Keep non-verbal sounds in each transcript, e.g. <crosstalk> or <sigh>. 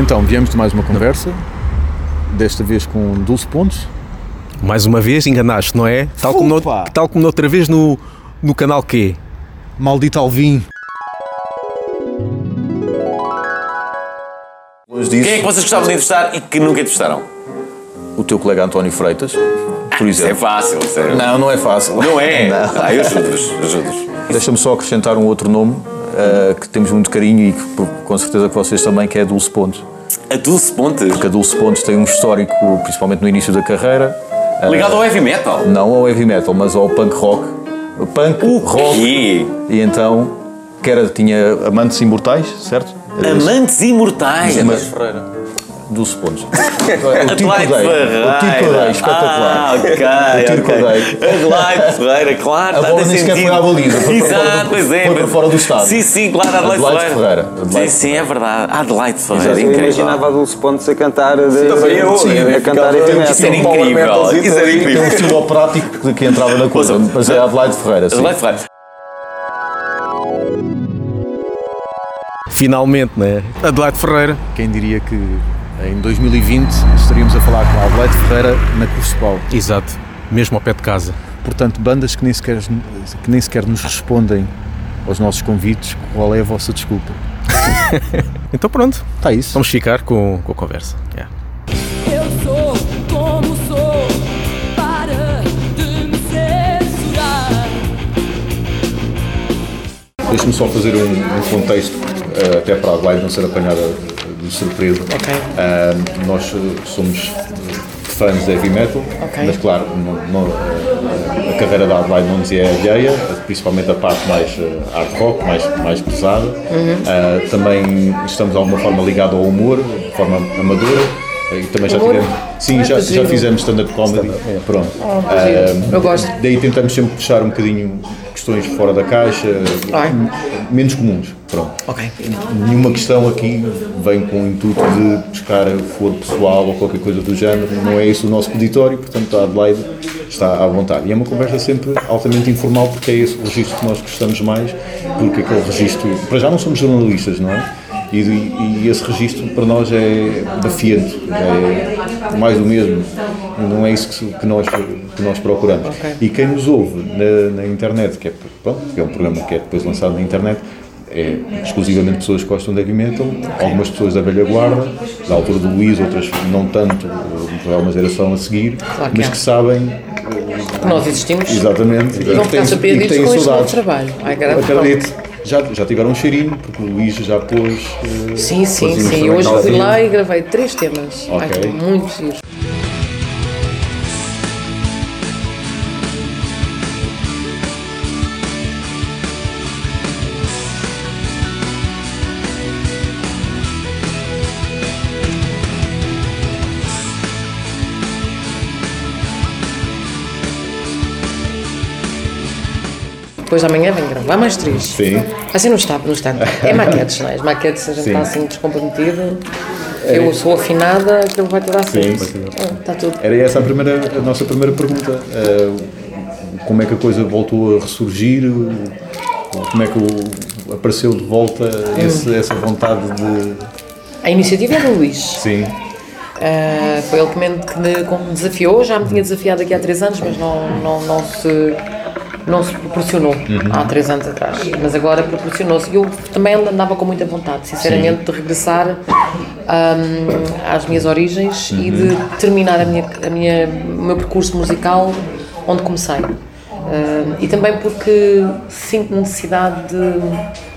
Então, viemos de mais uma conversa, desta vez com Dulce Pontes. Mais uma vez enganaste, não é? Tal como, no, tal como noutra vez no, no canal Q. Maldito Alvim. Quem é que vocês gostavam de entrevistar e que nunca entrevistaram? O teu colega António Freitas, por Isso é exemplo. fácil, isso é... Não, não é fácil. Não é? <laughs> Não. Ah, eu ajudo-vos, ajudo-vos. Deixa-me só acrescentar um outro nome eh, que temos muito carinho e que por- com certeza que vocês também, que é a Dulce Pontes. A Dulce Pontes, Porque a Dulce Pontes tem um histórico, principalmente no início da carreira, eh, ligado ao heavy metal. não ao heavy metal, mas ao punk rock. O punk, rock. quê? E então, que era, tinha Amantes Imortais, certo? Era isso? Amantes imortais. Mas- Dulce Pontes. <laughs> O tiro Adelaide que eu dei. O tiro que eu dei, espetacular. Ah, ok. O tiro que eu dei. Adelaide Ferreira, claro. A está bola nem sequer foi à baliza, foi para fora do- Exato, pois é. foi para fora do estádio. Sim, sim, claro, Adelaide, Adelaide Ferreira. Adelaide Sim, sim, é verdade. Adelaide Ferreira, Exato. Eu incrível. imaginava a Dulce Pontes a cantar de, também eu. Sim, a cantar heavy Isso era incrível. Isso era Tem um incrível. estilo prático que entrava na coisa, mas é Adelaide Ferreira. Adelaide Ferreira. Finalmente, né? Adelaide Ferreira. Quem diria que em 2020 estaríamos a falar com a Adelaide Ferreira na Crucepau. Exato. Mesmo ao pé de casa. Portanto, bandas que nem, sequer, que nem sequer nos respondem aos nossos convites, qual é a vossa desculpa? <laughs> Então pronto, Está isso. vamos ficar com, com a conversa. Yeah. Eu sou como sou, para de me censurar. Deixa-me só fazer um, um contexto, eh, até para a Adelaide não ser apanhada de surpresa. Ah, nós eh, somos fãs de heavy metal, mas claro, não- não, a carreira da Adelaide não nos é alheia, principalmente a parte mais eh, hard rock, mais, mais pesada. Ah, também estamos de alguma forma ligados ao humor, de forma amadora. Também já tivemos, sim, já, já fizemos stand-up comedy. Pronto. Ah, Eu gosto. Daí tentamos sempre puxar um bocadinho questões fora da caixa, Ai. menos comuns. Pronto. Ok. Nenhuma questão aqui vem com o intuito de buscar foro pessoal ou qualquer coisa do género. Não é esse o nosso peditório, portanto a Adelaide está à vontade. E é uma conversa sempre altamente informal porque é esse o registro que nós gostamos mais, porque aquele registro. Para já não somos jornalistas, não é? E, e esse registro para nós é defiante, é mais do mesmo. Não é isso que, que nós, que nós procuramos. E quem nos ouve na, na internet, que é, pronto, que é um programa que é depois lançado na internet, é exclusivamente pessoas que gostam de heavy metal, algumas pessoas da velha guarda, da altura do Luís, outras não tanto, é uma geração a seguir, Claro que mas é. que sabem Que nós existimos. exatamente E vão ficar surpreendidos com este novo trabalho. Ai. Acredito. Já, já tiveram um cheirinho, porque o Luís já pôs. eh, Sim, sim, sim. Hoje fui lá e gravei três temas. Ai, Ok. muito giro. Depois amanhã vem gravar mais três. Sim. Assim não está, não está. É maquetes, não é? As maquetes, a gente Sim. está assim descomprometido. Eu sou afinada, aquilo vai te dar Sim, Está tudo. Era essa a, primeira, a nossa primeira pergunta. eh, como é que a coisa voltou a ressurgir? Como é que o- apareceu de volta Hum. esse- essa vontade de. A iniciativa é do Luís. Sim. Uh, foi ele que me, que me desafiou, já me tinha desafiado aqui há três anos, mas não, não, não, se, não se proporcionou há três anos atrás. Mas agora proporcionou-se. E eu também andava com muita vontade, sinceramente, de regressar um, às minhas origens e de terminar a minha, a minha, o meu percurso musical onde comecei. Uh, e também porque sinto necessidade de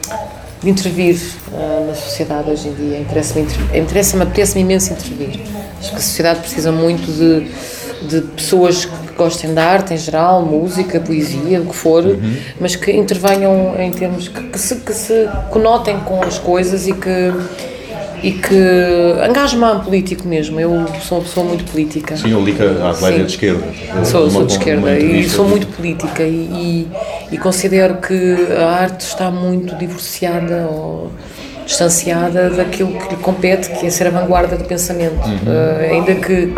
de intervir ah, na sociedade hoje em dia. Interessa-me, inter- interessa-me, apetece-me imenso intervir. Acho que a sociedade precisa muito de, de pessoas que gostem da arte em geral, música, poesia, o que for, mas que intervenham em termos que, que se, que se conotem com as coisas e que e que engajem-me a político mesmo. Eu sou uma pessoa muito política. Sim, eu li que a Adelaide Sim. é de esquerda. Sou, sou de esquerda e sou muito política e, e, e considero que a arte está muito divorciada ou distanciada daquilo que lhe compete, que é ser a vanguarda do pensamento. Eh, ainda que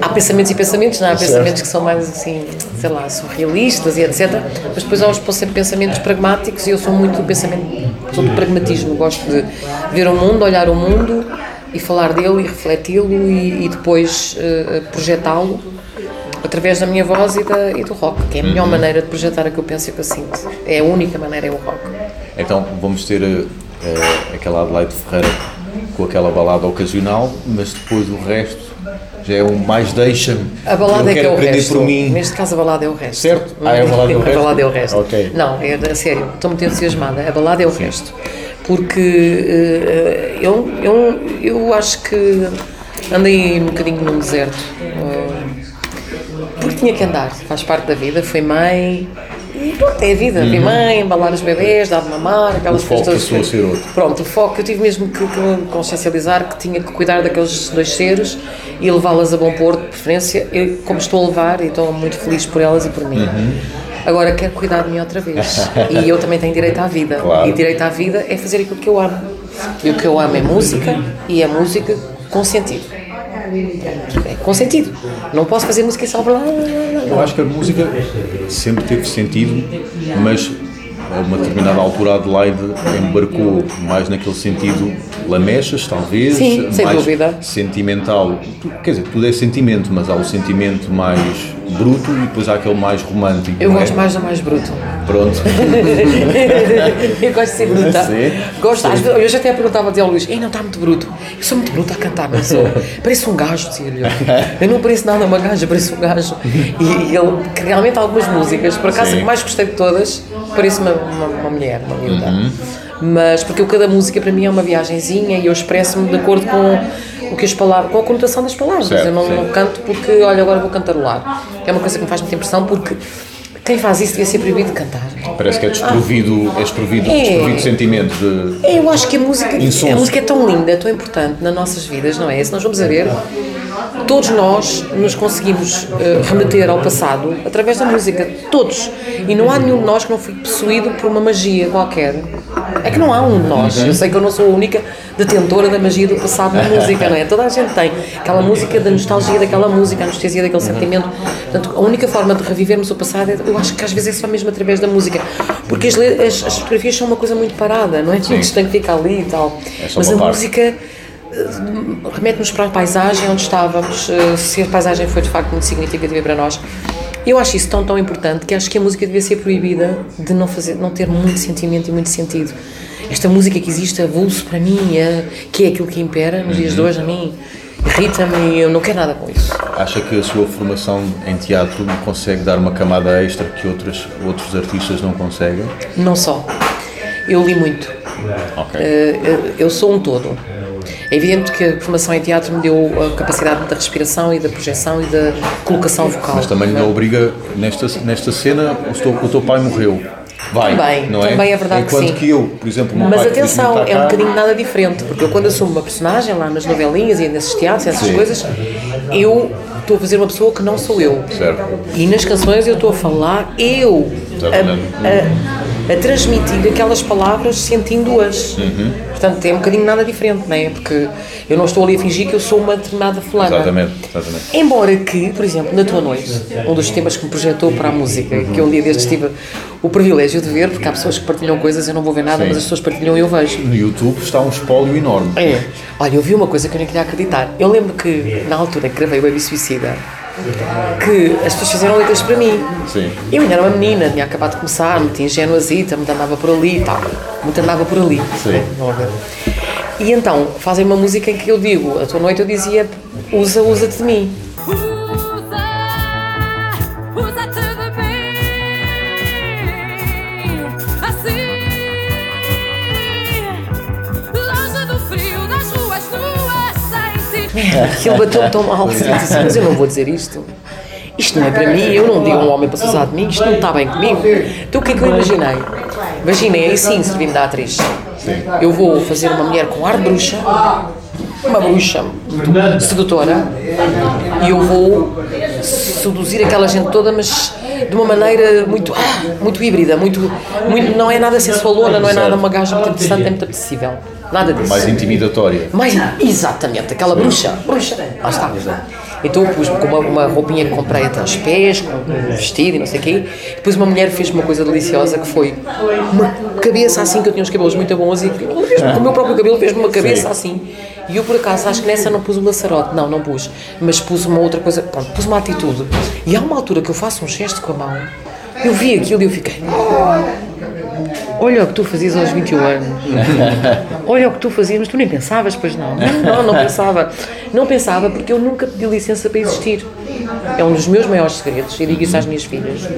há pensamentos e pensamentos, não há pensamentos que são mais assim, sei lá, surrealistas e etc. Mas depois há os pensamentos pragmáticos e eu sou muito do pensamento, sou do pragmatismo, gosto de ver o mundo, olhar o mundo e falar dele e refleti-lo e, e depois eh, projetá-lo através da minha voz e, da, e do rock, que é a melhor maneira de projetar o que eu penso e o que eu sinto. É a única maneira, é o rock. Então vamos ter eh, aquela Adelaide Ferreira com aquela balada ocasional, mas depois o resto já é um mais deixa-me. A balada eu é que é o resto. por mim. Neste caso, a balada é o resto. Certo? Ah, é a balada é o <laughs> resto? balada é o resto. Ok. Não, é a sério, estou muito entusiasmada. A balada é o resto. Porque eh, eu, eu, eu acho que andei um bocadinho num deserto. eh, porque tinha que andar, faz parte da vida. Fui mãe. E pronto, é a vida. Fui mãe, embalar os bebês, dar de mamar, aquelas Uhum. O foco coisas todas. a ser outro. Pronto, o foco, eu tive mesmo que, que me consciencializar que tinha que cuidar daqueles dois seres e levá-las a bom porto, de preferência, eu, como estou a levar e estou muito feliz por elas e por mim. Uhum. Agora quero cuidar de mim outra vez. <laughs> e eu também tenho direito à vida. Claro. E direito à vida é fazer aquilo que eu amo. E o que eu amo é música e é música com sentido. É com sentido. Não posso fazer música só blá, blá, blá, blá. Eu acho que a música sempre teve sentido, mas a uma determinada altura Adelaide embarcou mais naquele sentido lamechas, talvez, Sim, sem mais dúvida. sentimental. Quer dizer, tudo é sentimento, mas há o sentimento mais bruto e depois há aquele mais romântico. Eu é? gosto mais do mais bruto. Pronto. <laughs> eu gosto de ser bruta. Sim. Gosto, às hoje até perguntava ao Luís, Ei, não está muito bruto. Eu sou muito bruta a cantar, não sou. <laughs> Pareço um gajo, dizia-lhe. eu. Não pareço nada uma gaja, pareço um gajo. E, ele, que realmente algumas músicas, por acaso Sim. que mais gostei de todas, parece uma, uma, uma mulher, uma miúda. Uhum. Mas porque eu, cada música para mim é uma viagenzinha e eu expresso-me de acordo com o que as palavras, com a conotação das palavras. Certo, eu não, sim. não canto porque, olha, agora vou cantarolar. É uma coisa que me faz muita impressão porque quem faz isso devia ser proibido de cantar. Parece que é desprovido, é desprovido, É. desprovido de sentimento. De... Eu acho que a música, a música é tão linda, tão importante nas nossas vidas, não é? Se nós vamos a ver, todos nós nos conseguimos eh, remeter ao passado através da música, todos. E não há nenhum de nós que não fique possuído por uma magia qualquer. É que não há um de nós. Eu sei que eu não sou a única detentora da magia do passado na música, não é? Toda a gente tem aquela música, da nostalgia daquela música, a anestesia daquele sentimento. Portanto, a única forma de revivermos o passado, é, eu acho que às vezes é só mesmo através da música. Porque as, as, as fotografias são uma coisa muito parada, não é? Tudo tem que ficar ali e tal. É Mas a parte. música remete-nos para a paisagem onde estávamos, eh, se a paisagem foi de facto muito significativa para nós. Eu acho isso tão, tão importante que acho que a música devia ser proibida de não, fazer, não ter muito sentimento e muito sentido. Esta música que existe, avulso para mim, é, que é aquilo que impera nos dias de hoje, a mim irrita-me e eu não quero nada com isso. Acha que a sua formação em teatro consegue dar uma camada extra que outras, outros artistas não conseguem? Não só. Eu li muito. Ok. Eh, eu sou um todo. É evidente que a formação em teatro me deu a capacidade da respiração e da projeção e da colocação vocal. Mas também não obriga, nesta, nesta cena, o teu, o teu pai morreu. Vai, Também, não é? também é verdade que Enquanto sim. que eu, por exemplo, Mas atenção, é um bocadinho nada diferente, porque eu quando assumo uma personagem lá nas novelinhas e nesses teatros, essas Sim. coisas, eu estou a fazer uma pessoa que não sou eu. Certo. E nas canções eu estou a falar eu, a, a, a transmitir aquelas palavras sentindo-as. Uhum. Portanto, é um bocadinho nada diferente, não é? Porque eu não estou ali a fingir que eu sou uma determinada fulana. Exatamente, exatamente. Embora que, por exemplo, na tua noite, um dos temas que me projetou para a música, que eu um dia destes tive o privilégio de ver, porque há pessoas que partilham coisas, eu não vou ver nada, Sim. mas as pessoas partilham e eu vejo. No YouTube está um espólio enorme. É. Olha, eu vi uma coisa que eu nem queria acreditar. Eu lembro que, na altura que gravei o Baby Suicida, que as pessoas fizeram letras para mim. Sim. Eu ainda era uma menina, tinha acabado de começar, muito ingenuazita, muito andava por ali e tal. Muito andava por ali. Sim. E então, fazem uma música em que eu digo, a tua noite eu dizia, usa, usa-te de mim. <laughs> Aquilo bateu-me tão mal. Eu disse assim, mas eu não vou dizer isto. Isto não é para mim, eu não digo a um homem para se usar de mim, isto não está bem comigo. Então o que é que eu imaginei? Imaginei aí sim, servindo da atriz. Eu vou fazer uma mulher com ar de bruxa, uma bruxa sedutora, e eu vou seduzir aquela gente toda, mas de uma maneira muito, ah, muito híbrida, muito, muito, não é nada sensualona, não é nada uma gaja muito interessante, é muito apetecível. Nada disso. Mais intimidatória. Mais, exatamente, aquela bruxa, bruxa, lá está. Então eu pus-me com uma, uma roupinha que comprei até aos pés, com um vestido e não sei o quê. Depois uma mulher fez uma coisa deliciosa que foi uma cabeça assim, que eu tinha uns cabelos muito bons e com o meu próprio cabelo fez-me uma cabeça Sim. assim. E eu por acaso acho que nessa não pus o laçarote, não, não pus, mas pus uma outra coisa, pronto, pus uma atitude. E há uma altura que eu faço um gesto com a mão, eu vi aquilo e eu fiquei. Olha o que tu fazias aos 21 anos. <laughs> Olha o que tu fazias, mas tu nem pensavas, pois não. Não, não, pensava. Não pensava porque eu nunca pedi licença para existir. É um dos meus maiores segredos, e digo isso às minhas filhas.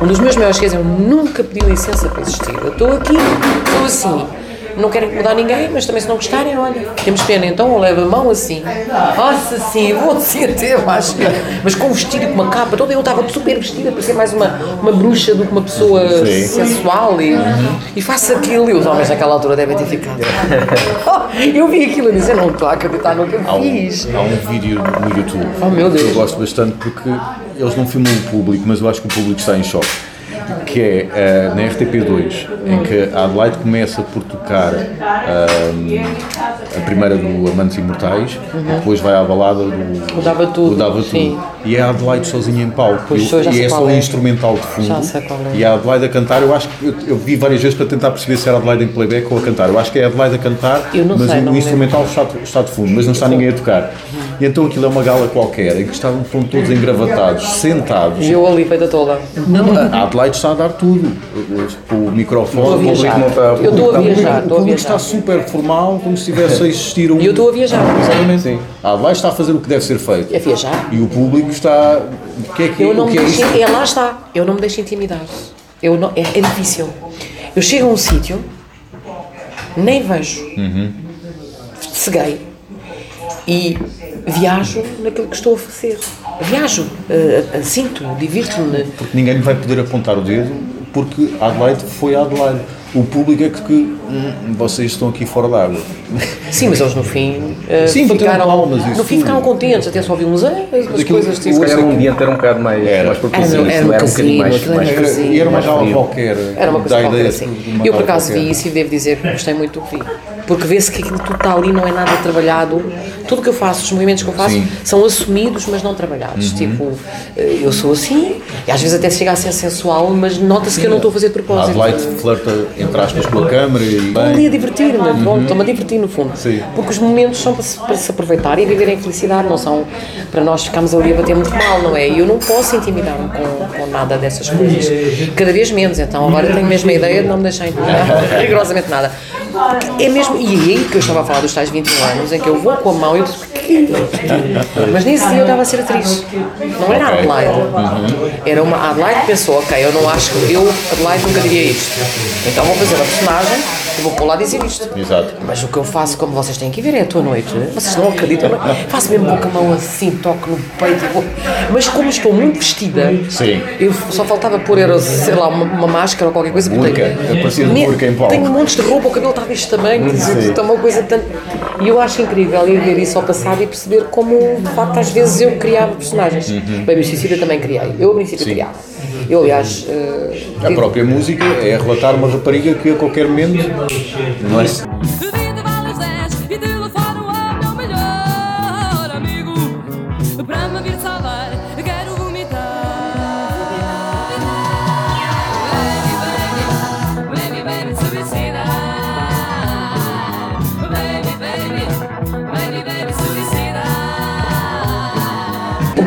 Um dos meus maiores segredos é eu nunca pedi licença para existir. Eu estou aqui, estou assim. Não quero incomodar ninguém, mas também se não gostarem, olha, temos pena, então eu levo a mão assim. Nossa, sim, <laughs> vou assim até mais. Mas com um vestido com uma capa, toda eu estava super vestida para ser mais uma, uma bruxa do que uma pessoa Sim. sensual e, e faço aquilo. E os homens naquela altura devem ter ficado. <laughs> eu vi aquilo e disse, eu não estou a acreditar no que eu Há um, fiz. há um vídeo no YouTube Oh, que eu gosto bastante porque eles não filmam o público, mas eu acho que o público está em choque. Que é eh, na RTP2, em que a Adelaide começa por tocar ahm, a primeira do Amantes Imortais, depois vai à balada do Uhum. O Dava Tudo, o Dava sim. E é a Adelaide sozinha em palco. Pois Eu- e é só é. instrumental de fundo. Já sei qual é. E a Adelaide a cantar, eu acho que eu, eu vi várias vezes para tentar perceber se era a Adelaide em playback ou a cantar. Eu acho que é a Adelaide a cantar, mas sei, o, instrumental está, está de fundo, mas não está ninguém a tocar. E então aquilo é uma gala qualquer, em que estavam todos engravatados, sentados. E eu ali feita toda. Não, a Adelaide está a dar tudo. O, o microfone, o público viajar. não está- Eu estou a viajar, O público está super formal, como se estivesse a existir um. E eu estou a viajar. Exatamente. A Adelaide está a fazer o que deve ser feito. É viajar. E o público está. O que é que, Eu não o me que é deixo, é, lá está, eu não me deixo intimidar. Eu não, é, é difícil. Eu chego a um sítio, nem vejo, ceguei e viajo naquilo que estou a fazer. Viajo, eh, eh, sinto, divirto-me. Porque ninguém lhe vai poder apontar o dedo, porque Adelaide foi Adelaide. O público é que, que hum, vocês estão aqui fora d'água. Sim, mas eles no fim eh, Sim, ficaram, palmas, no fim ficaram contentes, até só ouvi uns "Ah", as Aquilo- coisas tipo. Se calhar um ambiente era um bocado mais, Era. mais propício. Era isso era era um bocadinho casino, mais, mais era Era, e era uma mais frio. qualquer. Era uma coisa qualquer assim. Eu por acaso qualquer. vi isso e devo dizer que gostei muito do que vi. Porque vê-se que aquilo tudo está ali, não é nada trabalhado. Tudo que eu faço, os movimentos que eu faço, Sim. Uhum. são assumidos, mas não trabalhados. Tipo, eh, eu sou assim, e às vezes até chega a ser sensual, mas nota-se que eu não estou a fazer de A propósito. Adelaide flerta, entre aspas, com a câmara e. Estou ali a divertir-me, pronto, estou-me a divertir no fundo. Sim. Porque os momentos são para se, para se aproveitar e viver em felicidade, não são para nós ficarmos ali a bater muito mal, não é? E eu não posso intimidar-me com, com nada dessas coisas. Cada vez menos, então agora tenho mesmo a ideia de não me deixar intimidar <laughs> <laughs> rigorosamente nada. É mesmo, e aí que eu estava a falar dos tais 21 anos, em que eu vou com a mão e eu disse, "Que?" mas nesse dia eu estava a ser atriz. Não era a. Adelaide. Era uma a Adelaide que pensou, ok, eu não acho que eu, Adelaide, nunca diria isto. Então vou fazer uma personagem e vou pôr lá dizer isto. Exato. Mas o que eu faço, como vocês têm que ver, é a tua noite. Vocês não acreditam, não? faço mesmo com a mão assim, toco no peito. vou- Mas como estou muito vestida, Sim. eu só faltava pôr, era, sei lá, uma, uma máscara ou qualquer coisa. Burca. tenho- Aparecia de burca em palco. Tenho montes de roupa, o cabelo está deste tamanho, Sim. está uma coisa tanto. E eu acho incrível ir ver isso ao passado e perceber como, de facto, às vezes eu criava personagens. Uhum. Baby Suicida também criei. Eu, a princípio, criava. Eu, aliás. eh, A própria música é relatar uma rapariga que a qualquer momento. É? Vida vale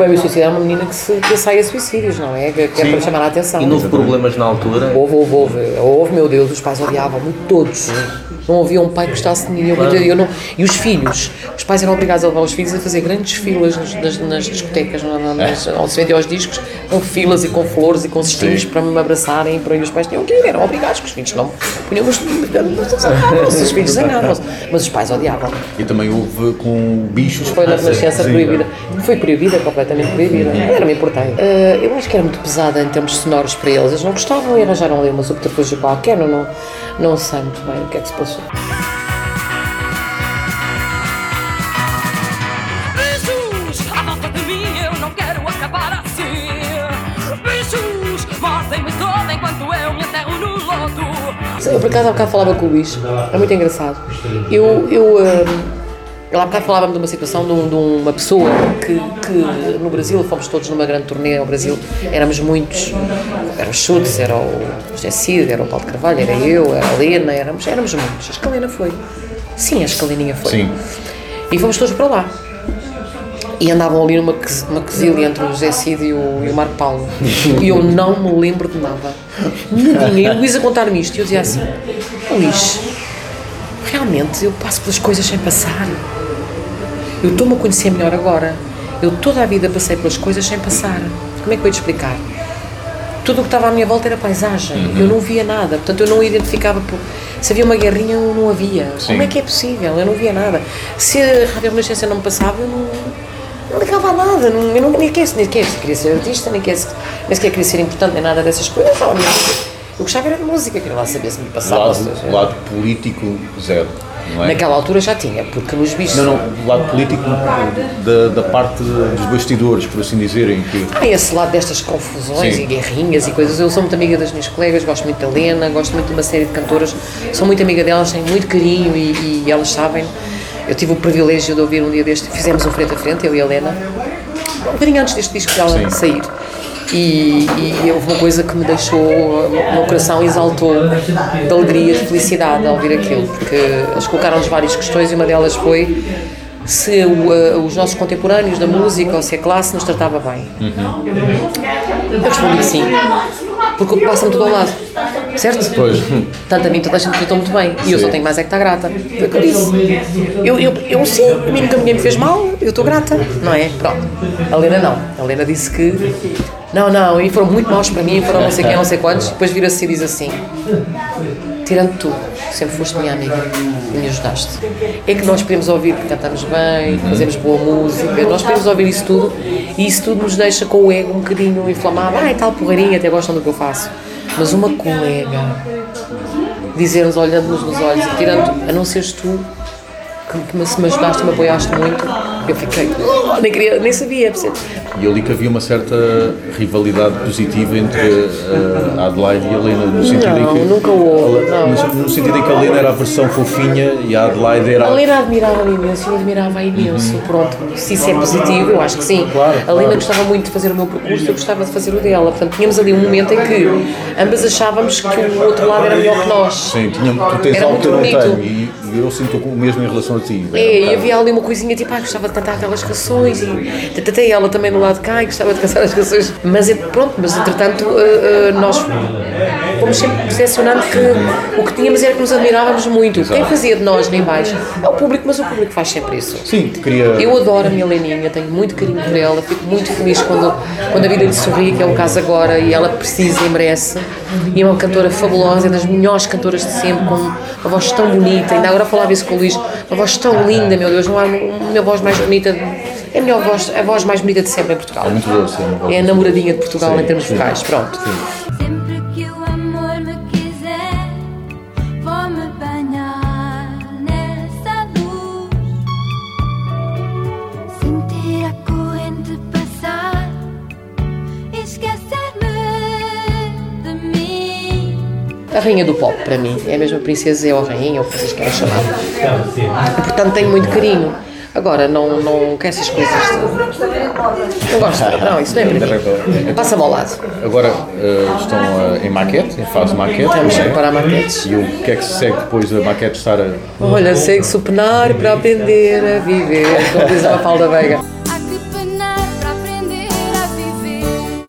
Baby Suicida é uma menina que, se, que sai a suicídios, não é? Que, que é para chamar a atenção. E não houve problemas na altura. Houve, houve, houve, houve, meu Deus, os pais odiavam-me, todos. Não havia um pai que gostasse de mim. Eu, eu não, e os filhos, os pais eram obrigados a levar os filhos a fazer grandes filas nas, nas, nas discotecas, na- na- nas, onde se vendiam os discos, com filas e com flores e com cestinhos para me abraçarem. E para os pais tinham que ir, eram obrigados, porque os filhos não punham os zangavam-se, os filhos zangavam-se. Mas os pais odiavam. E também houve com bichos. Foi na adolescência Sim. proibida. Foi proibida, completamente proibida. Era me importei. Ah, eu acho que era muito pesada em termos sonoros para eles. Eles não gostavam e arranjaram ali uma subterfúgio qualquer. Não, não, não sei muito bem o que é que se passou. Bichos, à de mim eu não quero acabar assim Bichos, mordem-me toda enquanto eu me enterro no lodo Eu por acaso há bocado falava com o Luís. É muito engraçado. Eu. eu ah, ele há bocado falava-me de uma situação de, um- de uma pessoa que, que no Brasil, fomos todos numa grande turnê ao Brasil, éramos muitos, era o Schultz, era o José Cid, era o Paulo de Carvalho, era eu, era a Helena, éramos, éramos muitos. A Escalena foi. Sim, a Escaleninha foi. Sim. E fomos todos para lá. E andavam ali numa uma quesilha entre o José Cid e o, e o Marco Paulo. E eu não me lembro de nada. Nadinha. E o Luís a contar-me isto. E eu dizia assim: Luís, realmente eu passo pelas coisas sem passar. Eu estou-me a conhecer melhor agora. Eu toda a vida passei pelas coisas sem passar. Como é que eu ia te explicar? Tudo o que estava à minha volta era paisagem. Eu não via nada. Portanto, eu não identificava. Por... Se havia uma guerrinha, eu não havia. Como é que é possível? Eu não via nada. Se a Rádio Renascença não me passava, eu não, não ligava a nada. Não, eu não, nem queria, nem queria, queria ser artista, nem, queria, nem sequer queria ser importante, nem nada dessas coisas. Eu gostava era de música, queria lá saber se me passava. Lado, lado político, zero. É? Naquela altura já tinha, porque nos bichos. Não, não, o lado político da, da parte dos bastidores, por assim dizerem, que Há esse lado destas confusões Sim. e guerrinhas e coisas. Eu sou muito amiga das minhas colegas, gosto muito da Helena, gosto muito de uma série de cantoras, sou muito amiga delas, tenho muito carinho e, e elas sabem. Eu tive o privilégio de ouvir um dia deste, fizemos um frente a frente, eu e a Helena, um bocadinho antes deste disco dela Sim. sair. E, e houve uma coisa que me deixou, o meu coração exaltou de alegria, de felicidade ao ouvir aquilo, porque eles colocaram-nos várias questões e uma delas foi se o, eh, os nossos contemporâneos da música ou se a classe nos tratava bem. Eu respondi que sim, porque o que passa-me tudo ao lado, certo? Pois. Tanto a mim toda a gente tratou muito bem e eu só tenho mais é que estar grata. Foi o que eu disse. Eu, eu, eu sim, a mim nunca ninguém me fez mal, eu estou grata, não é? Pronto. A Helena não. A Helena disse que não, não, e foram muito maus para mim, foram não sei quem, não sei quantos, depois vira-se e diz assim: tirando tu, sempre foste minha amiga e me ajudaste. É que nós podemos ouvir que cantamos bem, fazemos boa música, nós podemos ouvir isso tudo e isso tudo nos deixa com o ego um bocadinho inflamado. Ai, tal porreirinha, até gostam do que eu faço. Mas uma colega dizer-nos, olhando-nos nos olhos, tirando, a não seres tu, que, que me ajudaste, me apoiaste muito, eu fiquei, "Oh", nem, queria, nem sabia? E ali que havia uma certa rivalidade positiva entre eh, a Adelaide e a Helena, no sentido Não, em que. nunca houve. No, no sentido em que a Helena era a versão fofinha e a Adelaide era. A Lena admirava-me imenso, eu admirava imenso. Pronto, se isso é positivo, eu acho que sim. Claro, a Lena claro. gostava muito de fazer o meu percurso, eu gostava de fazer o dela. Portanto, tínhamos ali um momento em que ambas achávamos que o outro lado era melhor que nós. Sim, tinha, tu tens Era algo que eu não tenho eu sinto o mesmo em relação a ti. Um É, e bocado- havia ali uma coisinha tipo, ah, gostava de cantar aquelas canções e até ela também do lado de cá e gostava de cantar as canções. Mas é- pronto, mas entretanto eh, eh, nós fomos sempre percepcionando que o que tínhamos era que nos admirávamos muito. Quem fazia de nós nem mais é o público, mas o público faz sempre isso. Sim, queria. Eu adoro a minha Leninha, tenho muito carinho por ela, fico muito feliz quando, quando a vida lhe sorri, que é o caso agora, e ela precisa e merece. E é uma cantora fabulosa, é das melhores cantoras de sempre, com uma voz tão bonita. Ainda agora falava isso com o Luís, uma voz tão linda, meu Deus, não há uma voz mais bonita, é a, melhor voz, a voz mais bonita de sempre em Portugal. É muito boa, sim, É a namoradinha de Portugal Sim, em termos sim. vocais, pronto. Sempre A rainha do pop, para mim, é a mesma princesa ou rainha, ou o que vocês querem chamar. E, portanto, tenho muito carinho. Agora, não, não quero essas coisas. de- Não gosto. Não, isso não é para mim. Passa-me ao lado. Agora eh, estão eh, em maquete, em fase de maquete. Vamos não é? preparar maquetes. E o que é que se segue depois da maquete estar a. Olha, segue-se o penar para aprender a viver, como diz a Mafalda Veiga.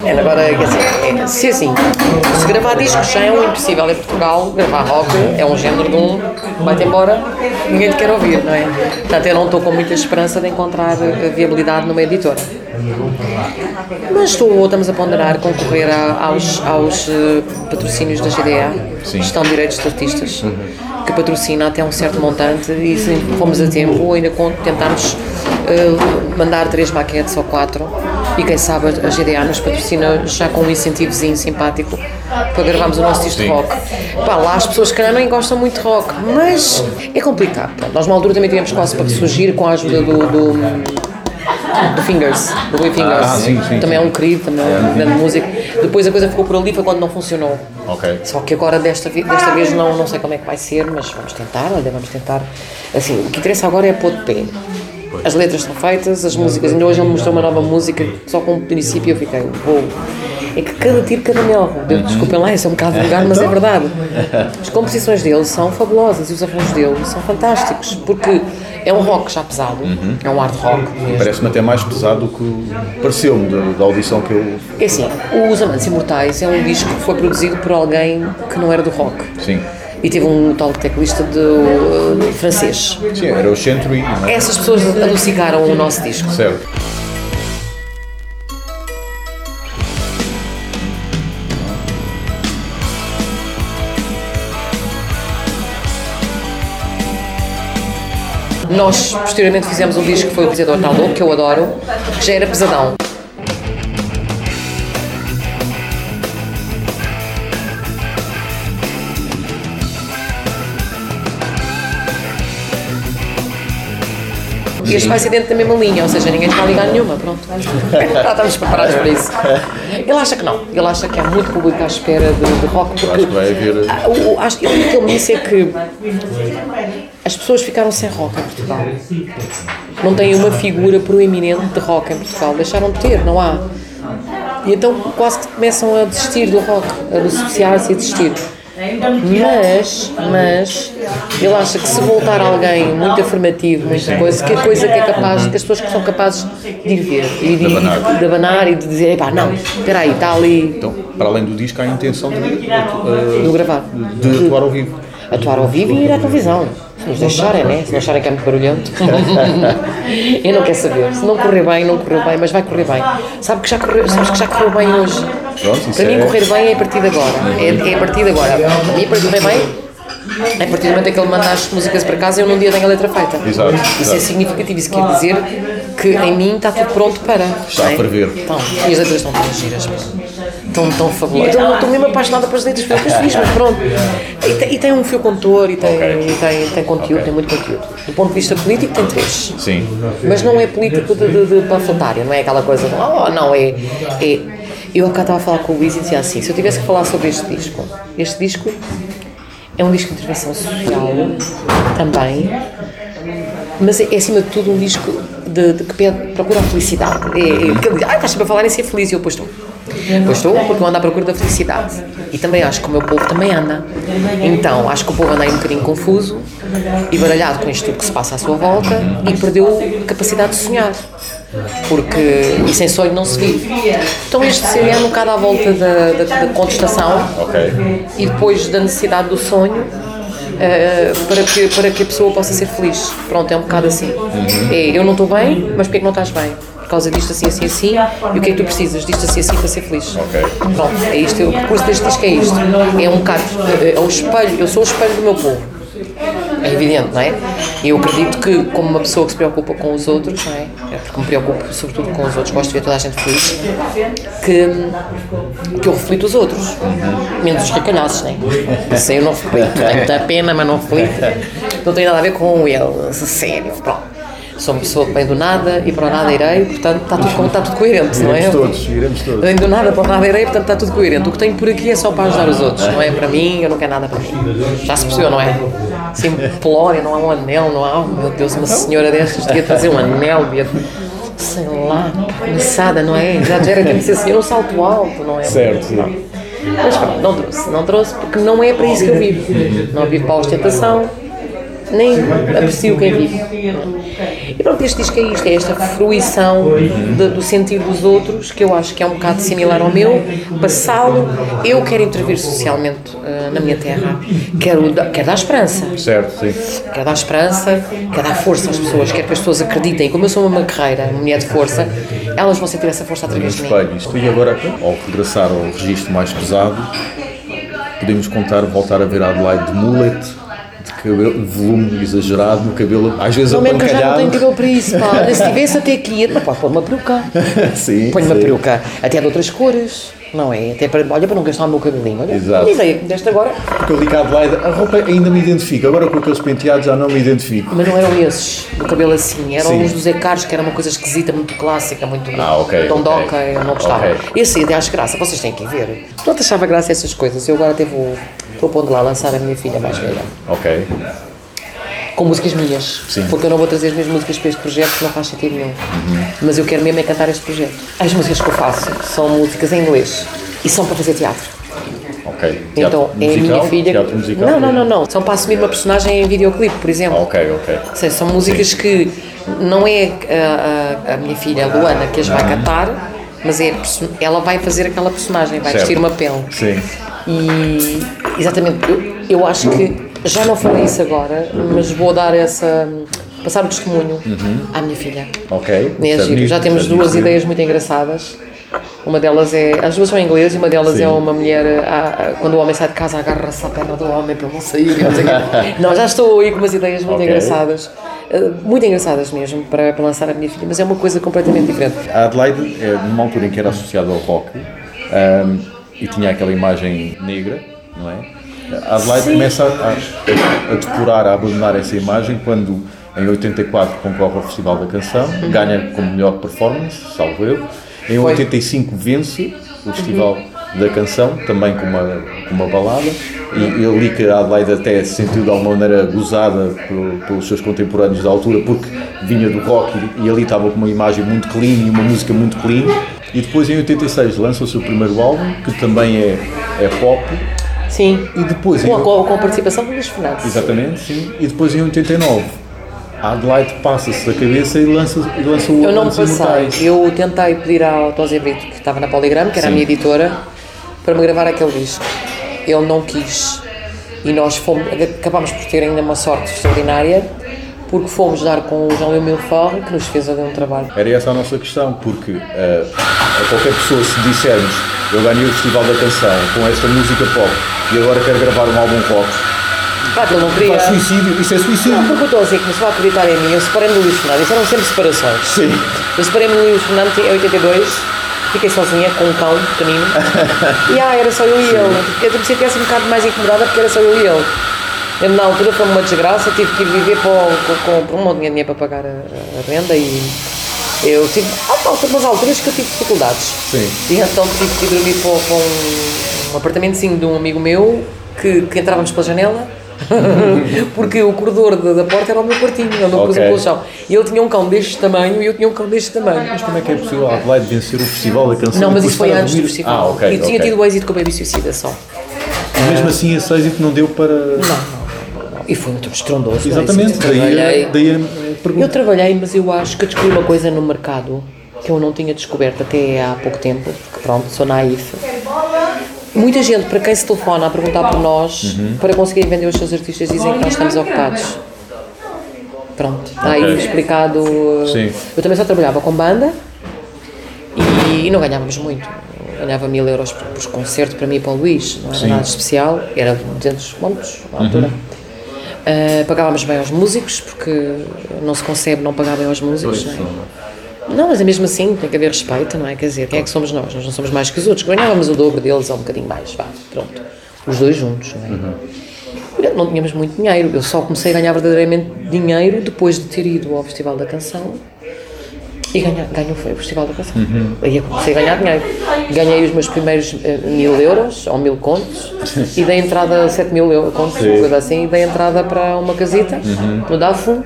Agora, quer dizer, é, se assim, se gravar discos já é um impossível em Portugal, gravar rock é um género de um, vai-te embora, ninguém te quer ouvir, não é? Portanto, eu não estou com muita esperança de encontrar eh, viabilidade numa editora. Mas estou, estamos a ponderar concorrer a- aos, aos eh, patrocínios da GDA, Gestão de Direitos de Artistas, que patrocina até um certo montante e se fomos a tempo, ainda con- tentámos eh, mandar três maquetes ou quatro e quem sabe a GDA nos patrocina já com um incentivozinho simpático para gravarmos o nosso disco de rock. Pá, lá as pessoas que nem gostam muito de rock, mas é complicado. Pronto, nós, uma altura, também tivemos quase para surgir com a ajuda do, do, do Fingers, do Boy Fingers. Ah, sim, sim, também é sim. um querido, também é um grande músico. Depois a coisa ficou por ali, foi quando não funcionou. Ok. Só que agora desta, desta vez não, não sei como é que vai ser, mas vamos tentar, olha, vamos tentar. Assim, o que interessa agora é pôr de pé. As letras estão feitas, as músicas, ainda hoje ele me mostrou uma nova música, só com o princípio eu fiquei, uou. é que cada tiro, cada mel. Uhum. Desculpem lá, isso é um bocado vulgar, mas é verdade. As composições dele são fabulosas e os arranjos dele são fantásticos, porque é um rock já pesado, é um hard rock. Parece-me até mais pesado do que pareceu-me da, da audição que eu. É assim, Os Amantes Imortais é um disco que foi produzido por alguém que não era do rock. Sim. E teve um tal teclista de, uh, francês. Sim, era o Century, não é? Essas pessoas adocicaram o nosso disco. Certo. Nós, posteriormente, fizemos um disco que foi o Dizedor Tal Louco, que eu adoro, que já era pesadão. E este vai ser dentro da mesma linha, ou seja, ninguém está a ligar nenhuma, pronto. <laughs> Já estamos preparados para isso. Ele acha que não, ele acha que há muito público à espera de, de rock, porque Acho que vai haver. ah, o- o- acho que o que ele me disse é que as pessoas ficaram sem rock em Portugal. Não têm uma figura proeminente de rock em Portugal. Deixaram de ter, não há. E então quase que começam a desistir do rock, a dissociar-se e a desistir. Mas, mas, ele acha que se voltar alguém muito afirmativo, muita coisa, que é coisa que é capaz, que as pessoas que são capazes de ver e de, abanar. de abanar e de dizer, epá, não, espera aí, está ali, Então, para além do disco, há a intenção de, eh, do gravar. de atuar ao vivo. atuar ao vivo e ir à televisão. Se nos deixarem, né? Se não acharem que é muito barulhento. <laughs> Eu não quero saber. Se não correr bem, não correu bem, mas vai correr bem. Sabe que já correu, sabes que já correu bem hoje. Pronto, Para mim, é- correr bem é a partir de agora. É, é a partir de agora. E para correr bem, a partir do momento em que ele manda as músicas para casa, eu num dia tenho a letra feita. Exato, Isso exato. é significativo. Isso quer dizer que em mim está tudo pronto para. Está a não é? ferver. Então, e as letras estão todas giras. Estão tão fabulosas. Então, estou mesmo apaixonada pelas letras, foi o que eu fiz, mas pronto. E tem, e tem um fio condutor e tem, e tem, tem conteúdo, tem muito conteúdo. Do ponto de vista político, tem três. Sim. Mas não é político de, de, de panfletário, não é aquela coisa de, oh, não, é, é. Eu bocado estava a falar com o Luís e dizia assim: se eu tivesse que falar sobre este disco, este disco é um disco de intervenção social também, mas é, é, acima de tudo um disco de, de que pede, procura a felicidade. É, é, ah, estás sempre a falar em ser feliz, e eu, pois estou. Pois estou, porque eu ando à procura da felicidade. E também acho que o meu povo também anda. Então, acho que o povo anda aí um bocadinho confuso e baralhado com isto tudo que se passa à sua volta e perdeu a capacidade de sonhar. Porque, e sem sonho não se vive. Então este CD é um bocado à volta da, da, da contestação Ok. e depois da necessidade do sonho eh, para, que, para que a pessoa possa ser feliz. Pronto, é um bocado assim. É, eu não estou bem, mas porquê que não estás bem? Por causa disto assim, assim, assim, e o que é que tu precisas disto assim, assim para ser feliz? Ok. Pronto, é isto, o percurso deste disco é isto. É um bocado, é o espelho, eu sou o espelho do meu povo. É evidente, não é? E eu acredito que, como uma pessoa que se preocupa com os outros, não é? É porque me preocupo sobretudo com os outros, gosto de ver toda a gente feliz, que, que eu reflito os outros, menos os recalhaços, não é? Isso eu não reflito, tenho muita pena, mas não reflito. Não tem nada a ver com ele, sério, pronto. Sou uma pessoa que vem do nada e para o nada irei, portanto está tudo, está tudo coerente, não é? Iremos todos, iremos todos. Venho do nada para o nada irei, portanto está tudo coerente. O que tenho por aqui é só para ajudar os outros, não é para mim, eu não quero nada para mim. Já se percebeu, não é? Simplória, não há um anel, não há, oh meu Deus, uma senhora destas devia trazer um anel, devia, sei lá, começada, não é? Já era de ser assim, um salto alto, não é? Certo. Não. Mas pronto, não trouxe, não trouxe porque não é para isso que eu vivo. Não vivo para a ostentação, nem aprecio quem vive. E pronto, este disco é isto, é esta fruição de- do sentir dos outros, que eu acho que é um bocado similar ao meu, passá-lo. Eu quero intervir socialmente eh, na minha terra, quero, quero dar esperança, Certo, sim. quero dar esperança, quero dar força às pessoas, quero que as pessoas acreditem. Como eu sou uma guerreira, uma mulher de força, elas vão sentir essa força através de mim. E agora, ao regressar ao registro mais pesado, podemos contar, voltar a ver a Adelaide de mullet, de cabelo, volume exagerado no cabelo, às vezes Não, mesmo que eu já não tenho cabelo para isso, pá. <laughs> Se tivesse até aqui, não pode pôr uma peruca. Sim, Põe uma sim. peruca, até de outras cores, não é? Até para, olha, para não gastar o meu cabelinho. Olha, Exato. a ideia que me deste agora. Porque eu digo à Adelaide, a roupa ainda me identifica, agora com aqueles penteados já não me identifico. Mas não eram esses, do cabelo assim, eram Sim. os do Zé Carlos, que era uma coisa esquisita, muito clássica, muito Ah, ok, dondoca, ok. eu não gostava. Ok. Esse aí até acho graça, vocês têm que ver. Não te achava graça essas coisas, eu agora até vou, estou pondo lá a lançar a minha filha mais velha. Ok. Com músicas minhas. Sim. Porque eu não vou trazer as minhas músicas para este projeto, que não faz sentido nenhum. Uhum. Mas eu quero mesmo é cantar este projeto. As músicas que eu faço são músicas em inglês e são para fazer teatro. Ok. então Teatro é a minha musical? filha. Musical? Não, não, não, não. São para assumir uma personagem em videoclipe, por exemplo. Ok, ok. Seja, são músicas que não é a, a- a minha filha, a Luana, que as vai cantar, mas é, ela vai fazer aquela personagem, vai Certo. vestir uma pele. Sim. E exatamente, eu, eu acho que já não falei isso agora, mas vou dar essa. passar o testemunho à minha filha. Ok. É Uhum. Isso giro. Já temos é duas ideias muito engraçadas. Uma delas é. As duas são em inglês e uma delas Sim. é uma mulher. ah, ah, quando o homem sai de casa, agarra-se à perna do homem para não sair. não, <laughs> não, já estou aí com umas ideias muito Ok. engraçadas. ah, muito engraçadas mesmo para, para lançar a minha filha, mas é uma coisa completamente diferente. A Adelaide, é, numa altura em que era associada ao rock ahm, e tinha aquela imagem negra, não é? A Adelaide começa a, a, a depurar, a abandonar essa imagem quando, em 84, concorre ao Festival da Canção, ganha como melhor performance, salvo eu. Em 85, vence o Festival da Canção, também com uma, com uma balada. E, e ali que a Adelaide até se sentiu de alguma maneira gozada pelo- pelos seus contemporâneos da altura, porque vinha do rock e, e ali estava com uma imagem muito clean e uma música muito clean. E depois em 86 lança o seu primeiro álbum, que também é, é pop. Sim. E depois, Com a, com a- a participação do Luís Fernandes. exatamente, sim. E depois em 89, a Adelaide passa-se da cabeça e lança, e lança o Eu não passei. Imortais. Eu tentei pedir ao Tosé Brito, que estava na Poligram, que era a Sim. minha editora, para me gravar aquele disco. Ele não quis. E nós fomos, acabámos por ter ainda uma sorte extraordinária, porque fomos dar com o Jean-Louis Milfort, que nos fez ali um trabalho. Era essa a nossa questão, porque eh, a qualquer pessoa, se dissermos eu ganhei o Festival da Canção com esta música pop e agora quero gravar um álbum que ele não queria. faz suicídio, isso é Não, suicídio. porque o Tosé começou a acreditar em mim. Eu separei-me do Luís Fernandes. Isso eram sempre separações. Sim. Eu separei-me do Luís Fernandes em 82, fiquei sozinha com um cão pequenino. <laughs> e ah, era só eu e ele. Eu comecei a ficar assim um bocado mais incomodada porque era só eu e ele. Eu, na altura foi uma desgraça, tive que ir viver para, o- com, com, por um tinha dinheiro para pagar a, a renda e eu tive há há umas alturas que eu tive dificuldades. Sim. E então tive que ir dormir para, para um, um apartamentozinho de um amigo meu que, que entrávamos pela janela. <laughs> Porque o corredor da, da porta era o meu quartinho, eu pus o Ok. colchão. E ele tinha um cão deste tamanho e eu tinha um cão deste tamanho. Mas como é que é possível a Adelaide vencer o Festival da Canção? Não, mas isso foi antes do festival. Ah, ok. e tinha tido o êxito com o Baby Suicida só. E mesmo assim esse êxito não deu para. Não, não, não, não. E foi muito estrondoso. o Exatamente, êxito. daí, Trabalhei. a- daí a Eu pergunta. trabalhei, mas eu acho que eu descobri uma coisa no mercado que eu não tinha descoberto até há pouco tempo, porque pronto, sou naif. Muita gente para quem se telefona a perguntar por nós, Uhum. para conseguirem vender os seus artistas, dizem que nós estamos ocupados. Pronto, está aí explicado. uh, Sim. Eu também só trabalhava com banda e não ganhávamos muito. Ganhava mil euros por, por concerto para mim e para o Luís, não era Sim. nada especial, era 200 pontos na altura. Uh, pagávamos bem aos músicos, porque não se concebe não pagar bem aos músicos, não é? Não, mas é mesmo assim, tem que haver respeito, não é? Quer dizer, quem é que somos nós? Nós não somos mais que os outros. Ganhávamos o dobro deles ou um bocadinho mais, vá, pronto. Os dois juntos, não é? Não tínhamos muito dinheiro. Eu só comecei a ganhar verdadeiramente dinheiro depois de ter ido ao Festival da Canção e ganhar, ganho foi o Festival da Canção. Aí eu comecei a ganhar dinheiro. Ganhei os meus primeiros eh, mil euros, ou mil contos, e dei entrada sete mil eu- contos, uma coisa assim, e dei entrada para uma casita no Dafo,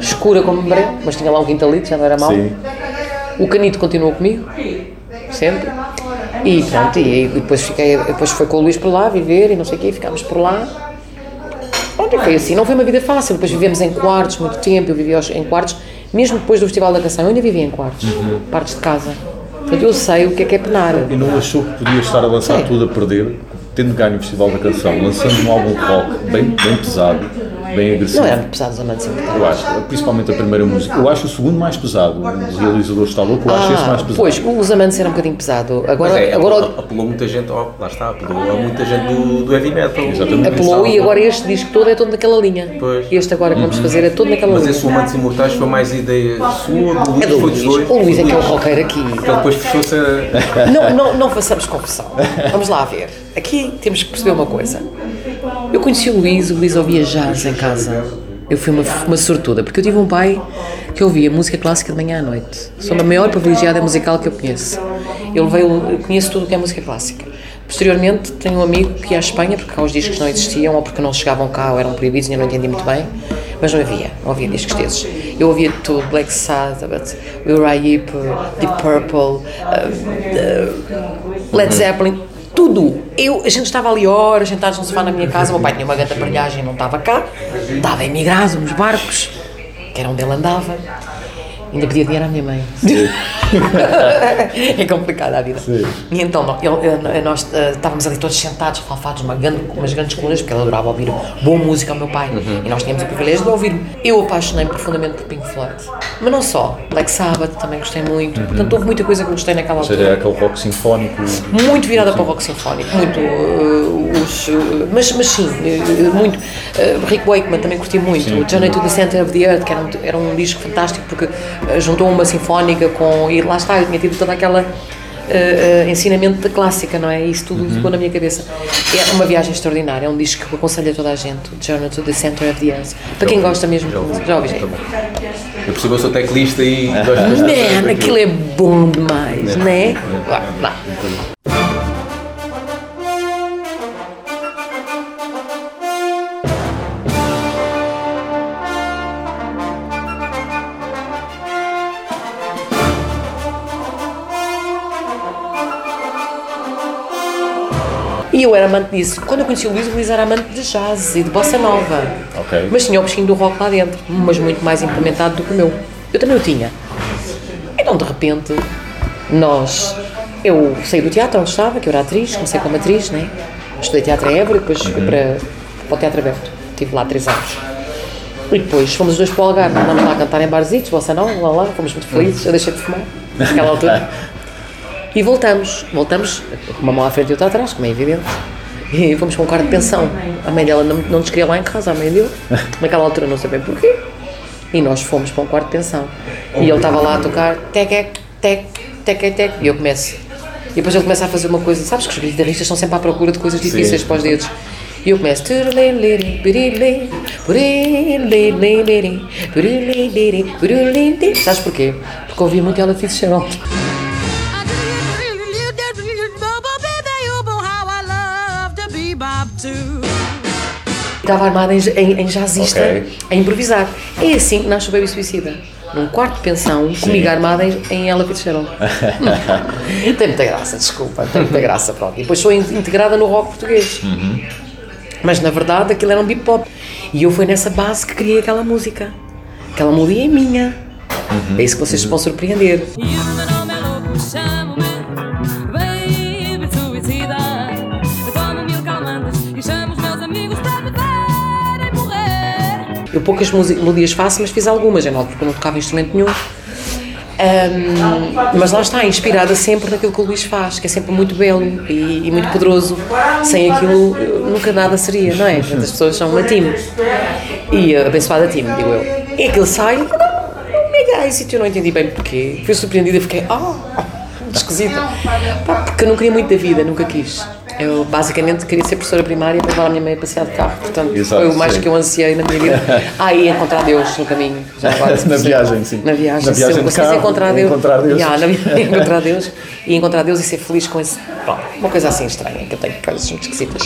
escura como breu, mas tinha lá um quintalito, já não era mau. Sim. O canito continuou comigo, sempre. E pronto, e, e depois, fiquei, depois foi com o Luís para lá viver e não sei o quê, ficámos por lá. Pronto, e foi assim, não foi uma vida fácil. Depois vivemos em quartos muito tempo, eu vivia aos- em quartos, mesmo depois do Festival da Canção, eu ainda vivia em quartos, partes de casa. Portanto, eu sei o que é que é penar. E não achou que podia estar a lançar tudo a perder, tendo ganho o Festival da Canção, lançando um álbum rock bem, bem pesado, bem agressivo. Não eram pesados amantes Eu acho, principalmente a primeira música. Eu acho o segundo mais pesado. O realizador está louco, eu acho esse mais pesado. Ah, Pois, os amantes era um bocadinho pesado. Agora, Mas é, agora apelou, muita gente, ó, lá está, apelou a muita gente do, do heavy metal. Exatamente. apelou e agora este disco todo é todo naquela linha. Pois. Este agora que vamos fazer é todo naquela Mas linha. esse Amantes Imortais foi mais ideia sua, do Luís, É do foi dos Luís. dois. O Luís é que é o roqueiro aqui. Ele depois fechou-se a... Não, não, não façamos confusão. Vamos lá ver. Aqui temos que perceber uma coisa. Eu conheci o Luís, o Luís ouvia jazz em casa. Eu fui uma, uma sortuda, porque eu tive um pai que ouvia música clássica de manhã à noite. Sou a maior privilegiada musical que eu conheço. Eu, levei, o- eu conheço tudo o que é música clássica. Posteriormente, tenho um amigo que ia à Espanha, porque cá os discos não existiam, ou porque não chegavam cá, ou eram proibidos, e eu não entendi muito bem, mas não havia, não havia discos desses. Eu ouvia tudo, Black Sabbath, Uriah Heep, Deep Purple, uh, uh, Led Zeppelin, tudo. Eu, a gente estava ali horas, sentados no sofá na minha casa, o meu pai tinha uma grande aparelhagem, não estava cá, estava emigrado nos barcos, que era onde ele andava. Ainda pedia dinheiro à minha mãe. <laughs> é complicada a vida. E então ele- nós eh, estávamos ali todos sentados, falfados, uma grande, umas grandes colunas, porque ele adorava ouvir boa música ao meu pai. E nós tínhamos o privilégio de ouvir. Eu apaixonei-me profundamente por Pink Floyd. Mas não só. Black Sabbath também gostei muito. Portanto, houve muita coisa que gostei naquela Ou seja, aquele rock sinfónico. Muito virada para o rock sinfónico, muito. eh, mas, mas sim, eh, muito. Eh, Rick Wakeman também curti muito. Journey to the Center of the Earth, que era um, era um disco fantástico porque eh, juntou uma sinfónica com. E lá está, eu tinha tido toda aquela. eh, eh, ensinamento da clássica, não é? Isso tudo ficou na minha cabeça. É uma viagem extraordinária, é um disco que eu aconselho a toda a gente, Journey to the Center of the Earth. Para quem gosta mesmo já ouvi Eu percebo, eu sou teclista e gosto Man, aquilo é bom demais, né? Vá, vá. E eu era amante disso. Quando eu conheci o Luís, o Luís era amante de jazz e de bossa nova. Ok. Mas tinha o bichinho do rock lá dentro, mas muito mais implementado do que o meu. Eu também o tinha. Então, de repente, nós. Eu saí do teatro onde estava, que eu era atriz, comecei como atriz, né? Estudei teatro em Évora e depois fui para, para o Teatro Aberto. Estive lá três anos. E depois fomos os dois para o Algarve, andámos lá a cantar em barzitos, bossa nova, lá lá, fomos muito felizes, eu deixei de fumar, naquela altura. <laughs> E voltamos, voltamos, com uma mão à frente e outra atrás, como é evidente. E fomos para um quarto de pensão. A mãe dela não, não nos queria lá em casa, a mãe dele. <laughs> Naquela altura não bem porquê. E nós fomos para um quarto de pensão. E ele estava lá a tocar tec, tec, tec, tec. E eu começo. E depois ele começa a fazer uma coisa. Sabes que os guitarristas estão sempre à procura de coisas difíceis para os dedos. E eu começo. Sabes porquê? Porque ouvia muito ela Fitzgerald. Estava armada em, em, em jazzista, Ok. a improvisar. É assim que nasce o Baby Suicida. Num quarto de pensão, comigo armada em, em Ella Fitzgerald. <laughs> tem muita graça, desculpa, tem muita graça, pronto. E depois sou in- integrada no rock português. Mas na verdade aquilo era um bebop. E eu foi nessa base que criei aquela música. Aquela melodia é minha. É isso que vocês se vão surpreender. Eu poucas melodias faço, mas fiz algumas, é mal porque eu não tocava instrumento nenhum. Ahm, mas lá está, inspirada sempre naquilo que o Luís faz, que é sempre muito belo e, e muito poderoso. Sem aquilo, nunca nada seria, não é? As pessoas são uma time. E a abençoada time, digo eu. E aquilo sai, mega êxito, eu não entendi bem porquê. Fui surpreendida, fiquei, ah, muito esquisita. Porque eu não queria muito da vida, nunca quis. Eu basicamente queria ser professora primária para levar a minha mãe a passear de carro, portanto Exato, foi o mais sim. que eu ansiei na minha vida. <laughs> Ah, e encontrar Deus no caminho. Já agora, se Na viagem, sim. Na viagem, Na se viagem eu conseguisse carro, encontrar Deus. encontrar Deus. Ya, na <laughs> encontrar Deus e encontrar Deus e ser feliz com esse. Uma coisa assim estranha, que eu tenho coisas muito esquisitas.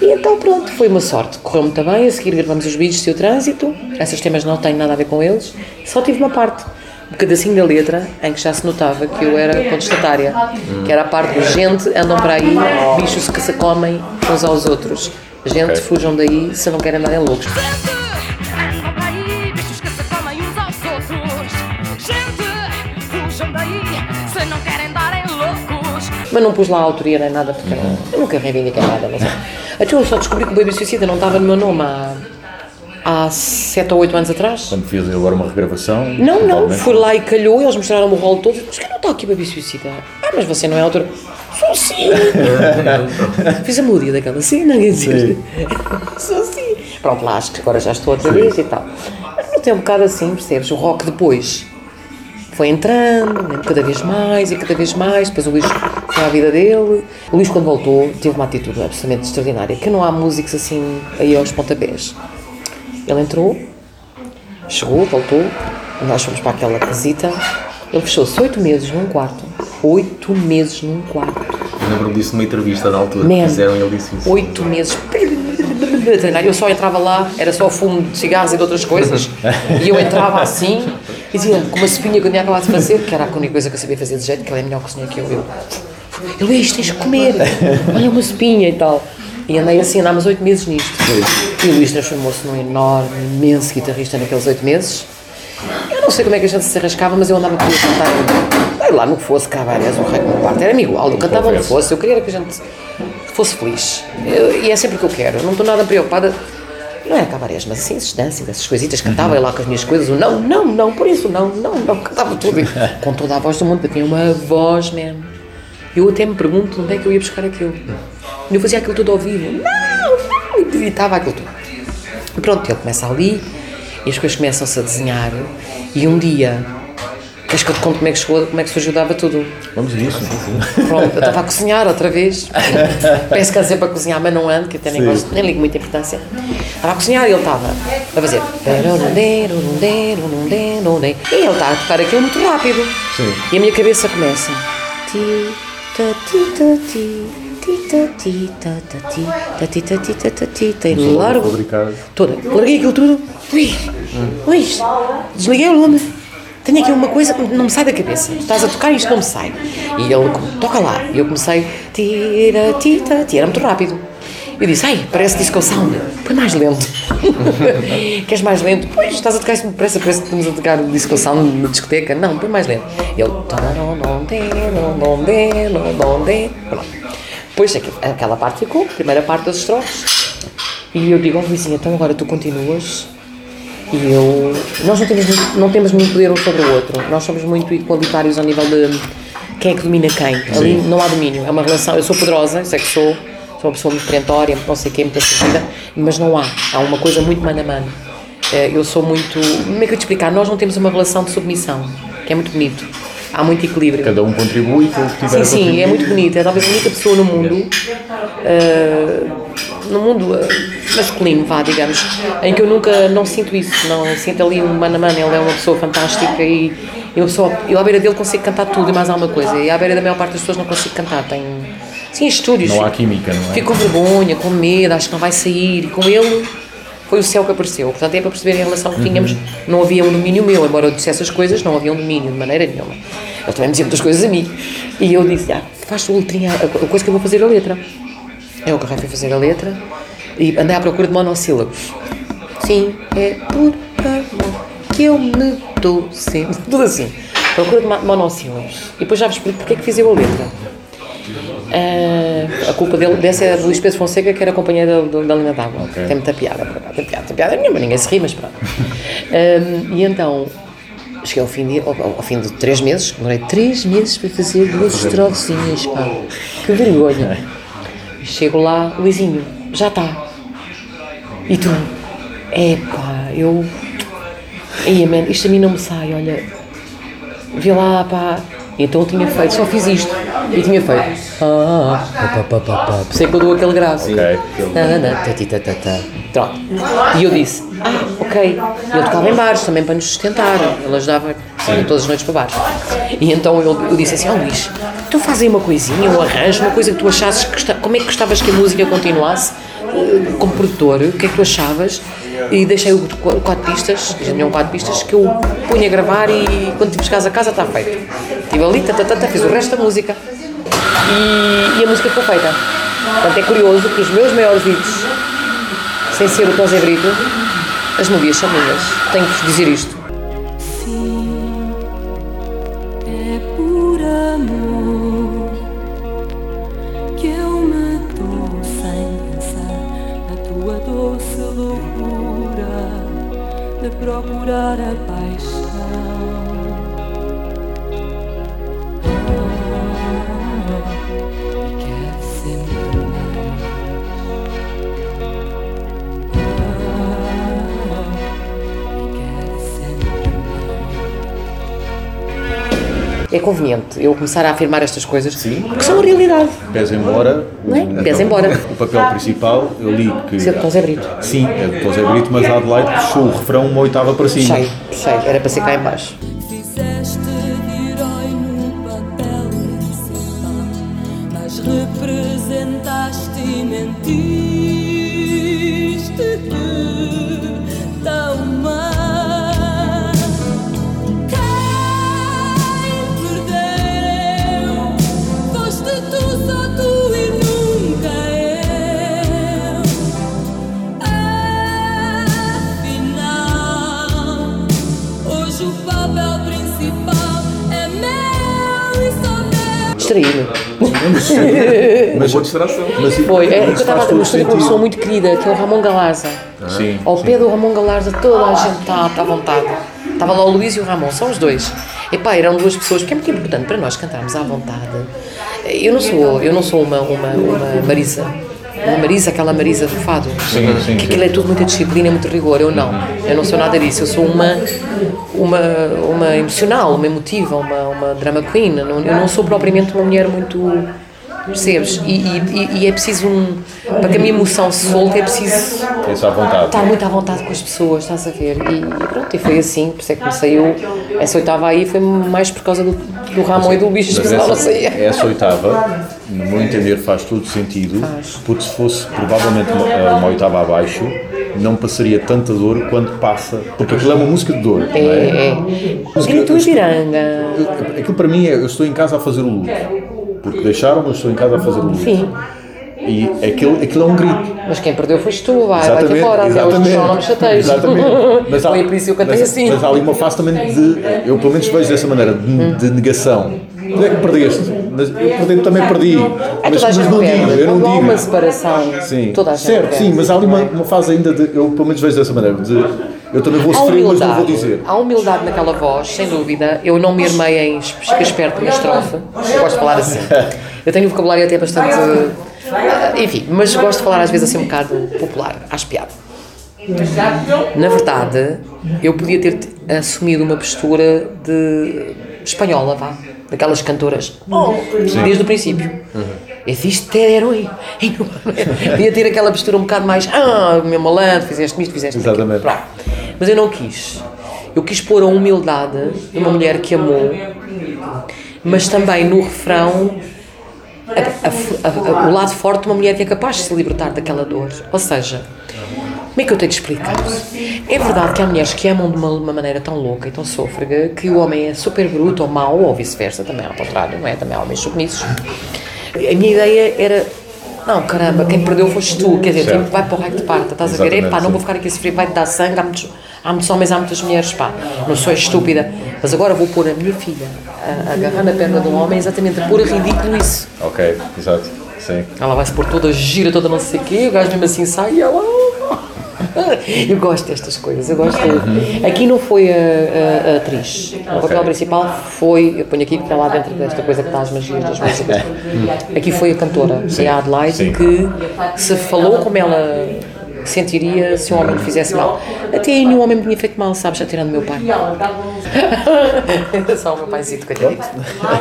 E então pronto, foi uma sorte. Correu muito bem, a seguir gravamos os vídeos e o trânsito. Esses temas não têm nada a ver com eles. Só tive uma parte, um pedacinho da letra, em que já se notava que eu era contestatária. Que era a parte de gente, andam para aí, bichos que se comem uns aos outros. Gente, fujam daí se não querem andar em loucos. Gente, andam por aí, bichos que se comem uns aos outros. Gente, fujam daí, se não querem dar em loucos. Mas não pus lá a autoria nem nada, porque eu não- eu nunca reivindiquei nada. Mas... Então eu só descobri que o Baby Suicida não estava no meu nome há, há 7 ou 8 anos atrás. Quando fiz agora uma regravação. Não, não, fui lá e calhou, eles mostraram-me o rolo todo. Mas que não está aqui Baby Suicida? Ah, mas você não é autor. Sou sim! <laughs> Fiz a melodia daquela cena, quer dizer. Sou sim! Pronto, lá acho que agora já estou outra vez e tal. Mas não tem um bocado assim, percebes? O rock depois foi entrando, né, cada vez mais e cada vez mais. Depois o Luís foi à vida dele. O Luís, quando voltou, teve uma atitude absolutamente extraordinária. Que não há músicos assim aí aos pontapés. Ele entrou, chegou, voltou, nós fomos para aquela casita. Ele fechou-se oito meses num quarto. Oito meses num quarto. Lembro-me disso numa entrevista na altura Man. que fizeram e ele disse isso. oito meses. Eu só entrava lá, era só fumo de cigarros e de outras coisas. <laughs> E eu entrava assim e dizia, com uma espinha que eu tinha acabado de fazer, que era a única coisa que eu sabia fazer de jeito, que ela é melhor cozinhar que eu. eu ele, "Ei, isto tens de comer, olha uma espinha e tal. E andei assim, andámos oito meses nisto. E o Luís transformou-se num enorme, imenso guitarrista naqueles oito meses. Eu não sei como é que a gente se arrascava, mas eu andava aqui a cantar. Lá, no que fosse, cabarés, o rei no quarto, era-me igual. Eu cantava onde fosse, eu queria que a gente fosse feliz. Eu- e é sempre o que eu quero. Eu não estou nada preocupada. Não é cabarés, mas assim, esses danças, essas coisitas, cantava eu lá com as minhas coisas, o não, não, não, por isso, não, não, não, cantava tudo. <laughs> com toda a voz do mundo, eu tinha uma voz mesmo. Eu até me pergunto onde é que eu ia buscar aquilo. Eu fazia aquilo tudo ao vivo. Não, não, e gritava aquilo tudo. E pronto, ele começa ali e as coisas começam-se a desenhar. E um dia, queres que eu te conte como é que, chegou, como é que surgiu dava tudo? Vamos a isso. Pronto, eu estava a cozinhar outra vez. Peço que ande sempre a cozinhar, mas não ando, que até nem gosto, nem ligo muita importância. Estava a cozinhar e ele estava a fazer. E ele está a tocar aquilo muito rápido. E a minha cabeça começa. Ti, ta, ti, ta, ti, E largo. Toda. Larguei aquilo tudo. Ui, Luís, desliguei o lume. Tenho aqui uma coisa que não me sai da cabeça. Estás a tocar e isto não me sai. E ele, toca lá. E eu comecei, tira, tita, tira, era muito rápido. Eu disse, ai, parece disco sound. Põe mais lento. <laughs> Queres mais lento? Pois, estás a tocar muito depressa, parece que estamos a tocar disco sound na discoteca. Não, põe mais lento. E ele, pronto. Depois aqui- aquela parte ficou, a primeira parte das estrofes. E eu digo, oh Luizinha, então agora tu continuas. E eu. Nós não temos, muito, não temos muito poder um sobre o outro. Nós somos muito igualitários ao nível de quem é que domina quem. Ali não há domínio. É uma relação. Eu sou poderosa, eu sei que sou. Sou uma pessoa muito perentória, não sei o quê, muito assumida. Mas não há. Há uma coisa muito mano a mano. Eh, Eu sou muito. Como é que eu te explicar? Nós não temos uma relação de submissão, que é muito bonito. Há muito equilíbrio. Cada um contribui com o que tiver Sim, sim, é muito bonito. É talvez a única pessoa no mundo, eh, no mundo eh, masculino, vá, digamos, em que eu nunca não sinto isso. Não sinto ali um mano a mano. Ele é uma pessoa fantástica e, e uma pessoa, eu à beira dele consigo cantar tudo e mais alguma coisa. E à beira da maior parte das pessoas não consigo cantar. Tem, sim, estúdios. Não há química, não é? Fico com vergonha, com medo, acho que não vai sair. E com ele foi o céu que apareceu. Portanto, é para perceberem a relação que tínhamos. Não havia um domínio meu, embora eu dissesse as coisas, não havia um domínio de maneira nenhuma. Ele também me dizia muitas coisas a mim. E eu disse: ah, faz o letrinha, a a coisa que eu vou fazer a letra. Eu agarrei fui fazer a letra e andei à procura de monossílabos. Sim, é por amor que eu me dou sempre. Tudo assim. Procura de mo- monossílabos. E depois já vos explico porque é que fiz eu a letra. Ah, a culpa dele, dessa é do Luís Pedro Fonseca, que era companheiro da, da Lina d'Água. Tem muita piada, por acaso. Tem piada, tem piada nenhuma, ninguém se ri, mas pronto. Ah, e então, cheguei ao fim, de, ao, ao fim de três meses, demorei três meses para fazer duas estrofinhas, pá. Que vergonha. Chego lá, Luizinho, já está. E tu? É pá, eu. Ei, man, isto a mim não me sai, olha. Vê lá, pá. Então eu tinha feito, só fiz isto. E tinha feito. Ah, pá, pá, pá, pá, pá. Por isso é que eu dou aquele grave. Ok. Tati, ta, ta, ta. Pronto. E eu disse, ah, ok. E eu tocava em bares também para nos sustentar. Ele ajudava todas as noites para bares. E então eu, eu disse assim, ó Luís, tu faz aí uma coisinha, um arranjo, uma coisa que tu achasses que como é que gostavas que a música continuasse como produtor, o que é que tu achavas? E deixei o qu- quatro pistas, já tinham quatro pistas, que eu punha a gravar e quando tive chegares a casa está feito. Estive ali, ta, ta, ta, ta, fiz o resto da música. E, e a música ficou feita. Portanto, é curioso que os meus maiores hits, sem ser o Tom Zé Brito, as melodias são minhas. Tenho que vos dizer isto. Sim, procurar a paixão. É conveniente eu começar a afirmar estas coisas porque são a realidade. Pés embora. Não é? o- Pés embora. O papel principal, eu li que. Isso é de Brito. Sim, é de Zé Brito, mas a Adelaide puxou o refrão uma oitava para cima. Sei, sei, era para ser cá em baixo. Mel. Distraí-me. Mas, Boa distração. mas Foi, é, eu estava a com uma pessoa muito querida, que é o Ramon Galarza. Sim, Ao sim. pé do Ramon Galarza, toda a gente está tá à vontade. Estava lá o Luís e o Ramon, são os dois. Epá, eram duas pessoas, porque é muito importante para nós cantarmos à vontade. Eu não sou, eu não sou uma, uma, uma Marisa. Uma Marisa, aquela Marisa do fado. Sim, sim, que sim. aquilo é tudo muita disciplina, muito rigor. Eu não. Eu não sou nada disso. Eu sou uma, uma, uma emocional, uma emotiva, uma, uma drama queen. Eu não, não sou propriamente uma mulher muito. Percebes? E, e, e é preciso um. Para que a minha emoção se solte, é preciso à vontade. estar muito à vontade com as pessoas, estás a ver? E, e pronto, e foi assim, por isso é que comecei eu. Essa oitava aí foi mais por causa do, do Ramon e do Mas que não essa, saía. essa oitava, no meu entender, faz todo sentido, Faz. porque se fosse provavelmente uma, eh, uma oitava abaixo, não passaria tanta dor quanto passa. Porque aquilo é uma música de dor, não É, é? é. Grito eu estou- piranga. eu- Aquilo para mim é, eu estou em casa a fazer o luto. Porque deixaram, mas estou em casa a fazer o luto. Sim. E aquilo, aquilo é um grito. Mas quem perdeu foste tu, vai, vai-te embora, até hoje não me chateias. exatamente. Mas há- Foi por isso que eu cantei mas- assim. Mas há ali uma fase também de, eu pelo menos vejo dessa maneira, de, de negação. Tu é que perdeste, eu perder também perdi. É Mas, mas não digo, eu não digo. uma separação, Sim, toda a gente certo, sim, mas há ali uma, uma fase ainda de, eu pelo menos vejo dessa maneira, de eu também vou sofrer, mas não vou dizer. há humildade naquela voz, sem dúvida. Eu não me armei em ficar esperto na estrofe. Eu gosto de falar assim. Eu tenho um vocabulário até bastante. ah, Enfim, mas gosto de falar às vezes assim um bocado popular, às piadas. Na verdade, eu podia ter assumido uma postura de espanhola, vá. Daquelas cantoras, oh, desde o princípio. Eu fiz ter herói. <laughs> Podia ter aquela postura um bocado mais, ah, meu malandro, fizeste isto, fizeste aquilo. Exatamente. Pronto. Mas eu não quis. Eu quis pôr a humildade de uma mulher que amou, mas também no refrão a- a- a- a- o lado forte de uma mulher que é capaz de se libertar daquela dor. Ou seja, como é que eu tenho de explicar? É verdade que há mulheres que amam de uma, uma maneira tão louca e tão sôfrega que o homem é super bruto ou mau, ou vice-versa, também ao contrário, não é? Também há homens submissos. A minha ideia era. Não, caramba, quem perdeu foste tu, quer dizer, tipo, vai para o raio de parta, estás a ver? Exatamente, Epá, não vou ficar aqui a sofrer, vai-te dar sangue, há muitos, há muitos homens, há muitas mulheres, pá, não sou estúpida, mas agora vou pôr a minha filha a, a agarrar na perna de um homem exatamente a pôr a ridículo isso. Ok, exato, sim. Ela vai se pôr toda gira, toda não sei o quê, o gajo mesmo assim sai e ela. <laughs> <laughs> Eu gosto destas coisas, eu gosto. Aqui não foi a, a- a atriz. O papel principal foi. Eu ponho aqui que está lá dentro desta coisa que está as magias das músicas. Aqui foi a cantora, foi a Adelaide, sim. que se falou como ela sentiria se um homem lhe fizesse mal. Até aí nenhum homem me tinha feito mal, sabes? Atirando o meu pai. <laughs> Só o meu paizito, coitadito.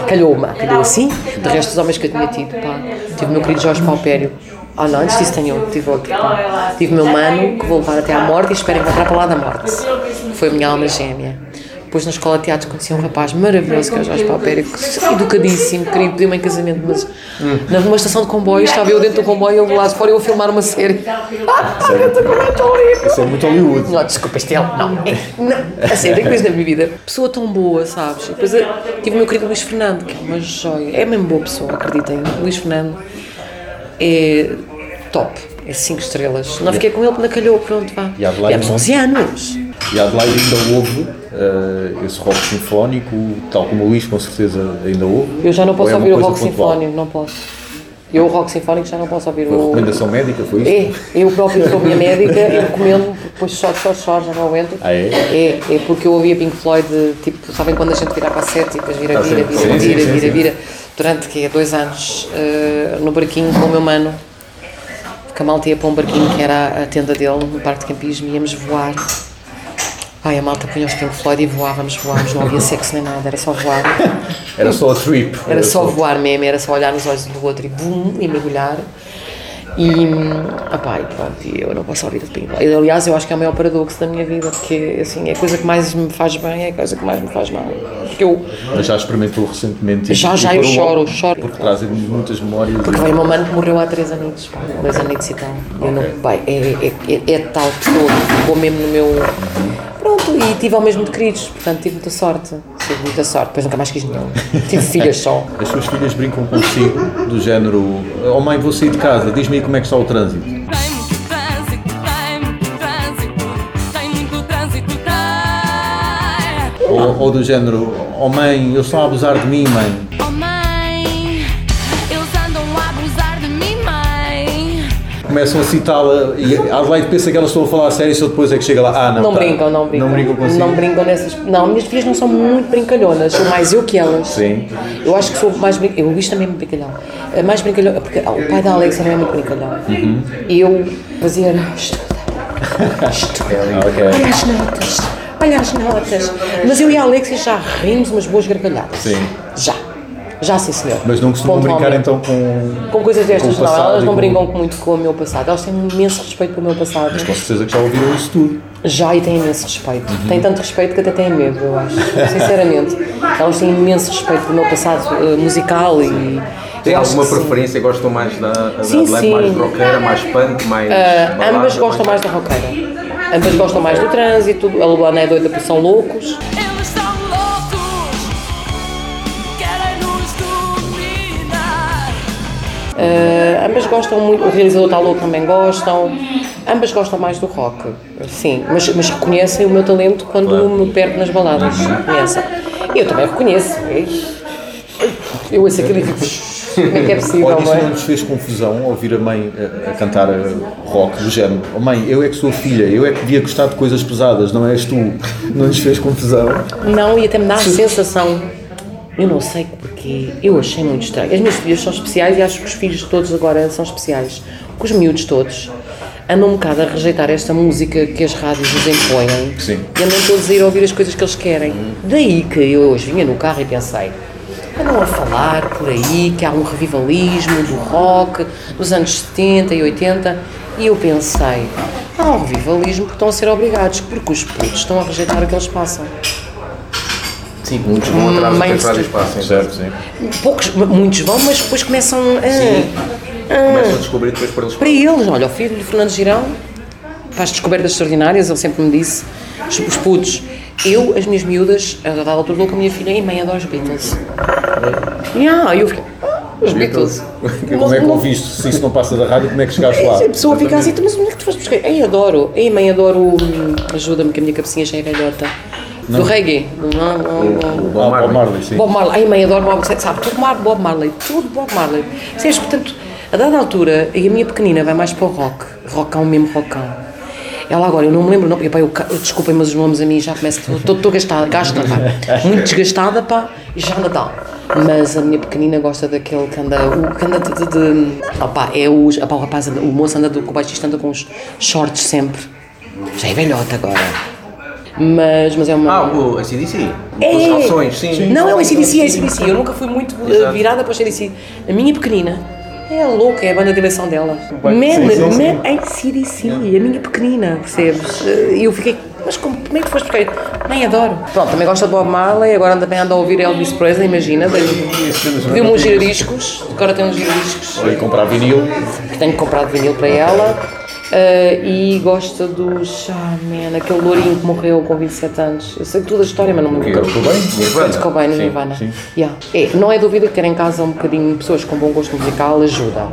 Calhou-me, calhou assim. De resto, os homens que eu tinha tido, pá. Tive o meu querido Jorge Paupério. Ah, não, antes disso tenho outro, tive outro. Pá. Tive o meu mano, que vou levar até à morte e espero encontrar para lá da morte. Foi a minha alma gêmea. Depois na escola de teatro conheci um rapaz maravilhoso que é o Jorge Paupério, que- educadíssimo, queria pedir-me em casamento, mas numa estação de comboio, estava eu dentro do comboio, ele lá de fora e eu a filmar uma série. Ah, eu estou com livro. Isso é muito Hollywood. Não, desculpa, este é. Não, é- não. A sério, tem coisa na minha vida. Pessoa tão boa, sabes? Depois eh, tive o meu querido Luís Fernando, que é uma joia. É mesmo boa pessoa, acreditem. Luís Fernando é top. É 5 estrelas. Não fiquei com ele, na calhou, pronto, vá. E Adelaide Tivemos não? 11 anos. E Adelaide ainda houve eh, esse rock sinfónico, tal como o Luís com certeza ainda houve. Eu já não posso é ouvir o rock sinfónico, não posso. Eu, o rock sinfónico, já não posso ouvir Foi o. recomendação médica, foi isso? É, eu próprio sou minha médica e recomendo, depois só, só, só, já não aguento. Ah, é? É, é porque eu ouvia Pink Floyd, tipo, sabem quando a gente vira para a sete e depois vira, Ah, vira, vira, vira, sim, vira, sim, sim. vira, durante que dois anos eh, no barquinho com o meu mano. Porque a malta ia para um barquinho que era a tenda dele no parque de campismo, íamos voar. Ai, a malta punha os Pink Floyd e voávamos, voávamos, não havia sexo nem nada, era só voar. Era só a trip. Era só voar mesmo, era só olhar nos olhos do outro e bum, e mergulhar. E, opá, e pronto, e eu não posso ouvir o Pink Floyd. Aliás, eu acho que é o maior paradoxo da minha vida, porque assim, é a coisa que mais me faz bem, é a coisa que mais me faz mal. Porque eu, Mas já experimentou recentemente e- Já, e já, eu choro, choro. Porque trazem muitas memórias. porque veio uma mano que morreu há três anos, pá, dois anos e tal. Eu não, pai, é, é, é, é tal que ficou mesmo no meu. Pronto, e tive ao mesmo de queridos, portanto tive muita sorte. Tive muita sorte, depois nunca mais quis nenhum. Tive filhas só. As suas filhas brincam consigo do género Oh mãe, vou sair de casa, diz-me aí como é que está o trânsito. Tem muito trânsito, tem muito trânsito, tem muito trânsito, tem. Ou, ou do género, oh mãe, eu estou a abusar de mim, mãe, Começam a citá-la e a Adelaide pensa que elas estão a falar a sério e só depois é que chega lá, ah não, Não tá. brincam, não brincam. Não brincam consigo. Não brincam nessas. Não, minhas filhas não são muito brincalhonas, sou mais eu que elas. Sim. Eu acho que sou mais brincalhona. Eu, isto também é muito brincalhão. É mais brincalhão, porque ah, o pai da Alexa não é muito brincalhão. Uhum. E eu fazia. Estuda. Olha as notas. Olha as notas. Mas eu e a Alexa já rimos umas boas gargalhadas. Sim. Já. Já, sim, senhor. Mas não costumam brincar então com. Com coisas destas, com não. Elas não com- brincam muito com o meu passado. Elas têm um imenso respeito pelo meu passado. Com certeza que já ouviram isso tudo. Já e têm imenso respeito. Uhum. Têm tanto respeito que até têm medo, eu acho. <laughs> Sinceramente. Elas têm imenso respeito pelo meu passado eh, musical e. Tem alguma que sim. preferência? Gostam mais da, da Sim, Adelaide sim. mais roqueira, mais punk, mais. Ah, balada, ambas gostam mais da roqueira. Ambas gostam mais do trânsito. A Luana é doida porque são loucos. Eles são loucos, Ah, ambas gostam muito. O realizador louco também gostam. Ambas gostam mais do rock. Sim, mas, mas reconhecem o meu talento quando me perco nas baladas. Reconhecem. Eu também reconheço. Eu ouço aquilo e fico. Como é que é possível, Olha, isso não é? nos fez confusão ouvir a mãe a, a cantar eh, rock do género. Oh mãe, eu é que sou a filha, eu é que devia gostar de coisas pesadas, não és tu. Não nos fez confusão. Não, e até me dá a <laughs> sensação. Eu não sei porquê. Eu achei muito estranho. As minhas filhas são especiais e acho que os filhos de todos agora são especiais. Porque os miúdos todos andam um bocado a rejeitar esta música que as rádios nos impõem. Sim. E andam todos a ir ouvir as coisas que eles querem. Daí que eu hoje vinha no carro e pensei. Andam a falar por aí que há um revivalismo do rock dos anos 70 e 80 e eu pensei, há um revivalismo porque estão a ser obrigados, porque os putos estão a rejeitar o que eles passam. Sim, muitos vão atrás do que as Mainstream. rádios passam. Certo, sim. Poucos, muitos vão, mas depois começam a. Começam a descobrir depois para eles. Para eles, olha, o filho de Fernando Girão faz descobertas extraordinárias, ele sempre me disse, os, os putos, eu, as minhas miúdas, a dada altura dou com a minha filha, e mãe adora os Beatles. Yeah, eu fiquei, "Ah, os Beatles. <laughs> Como é que ouviste? Se isso não passa da rádio, como é que chegaste lá? A pessoa fica assim, mas onde é que tu foste buscar? Ei, adoro. Ei, mãe, adoro. hum, Ajuda-me que a minha cabecinha já é velhota. Do reggae. Do, não, não, não. Bob Marley. Marley, sim. Bob Marley. Ai, mãe, adoro Bob Sabe, tudo Bob Marley. Tudo Bob Marley. Percebes? Portanto, a dada altura, e a minha pequenina vai mais para o rock. Rockão mesmo, rockão. Ela agora, eu não me lembro, não, porque pá, eu, eu desculpem, mas os nomes a mim já começam. Estou gastada, gasta, pá. Muito desgastada, pá, e já Natal. Mas a minha pequenina gosta daquele que anda. O que anda de. de, de opá, é os, opá, o rapaz, anda, o moço anda, do- o baixista anda com os shorts sempre. Já é velhota agora. Mas, mas é uma. Ah, o ACDC. É. Com os calções, sim. Não, é o ACDC, é o ACDC. Eu nunca fui muito uh, Exato. virada para o ACDC. A minha pequenina é louca, é a banda de eleição dela. Man, sim, sim, sim. man, ACDC, a minha pequenina, percebes? Uh, E eu fiquei, mas como, como é que foste buscar? Nem adoro. Pronto, também gosta de Bob Marley, agora também anda a ouvir Elvis Presley, imagina. Deu-me uns giradiscos, agora tem uns giradiscos Foi comprar vinil. que tenho comprado vinil para ela. Uh, e gosta dos. Ah, man, aquele lourinho que morreu com 27 anos. Eu sei tudo a história, mas não me lembro. Tudo bem? Kurt Cobain e Nirvana. Yeah. É, não é dúvida que ter em casa um bocadinho pessoas com bom gosto musical ajuda,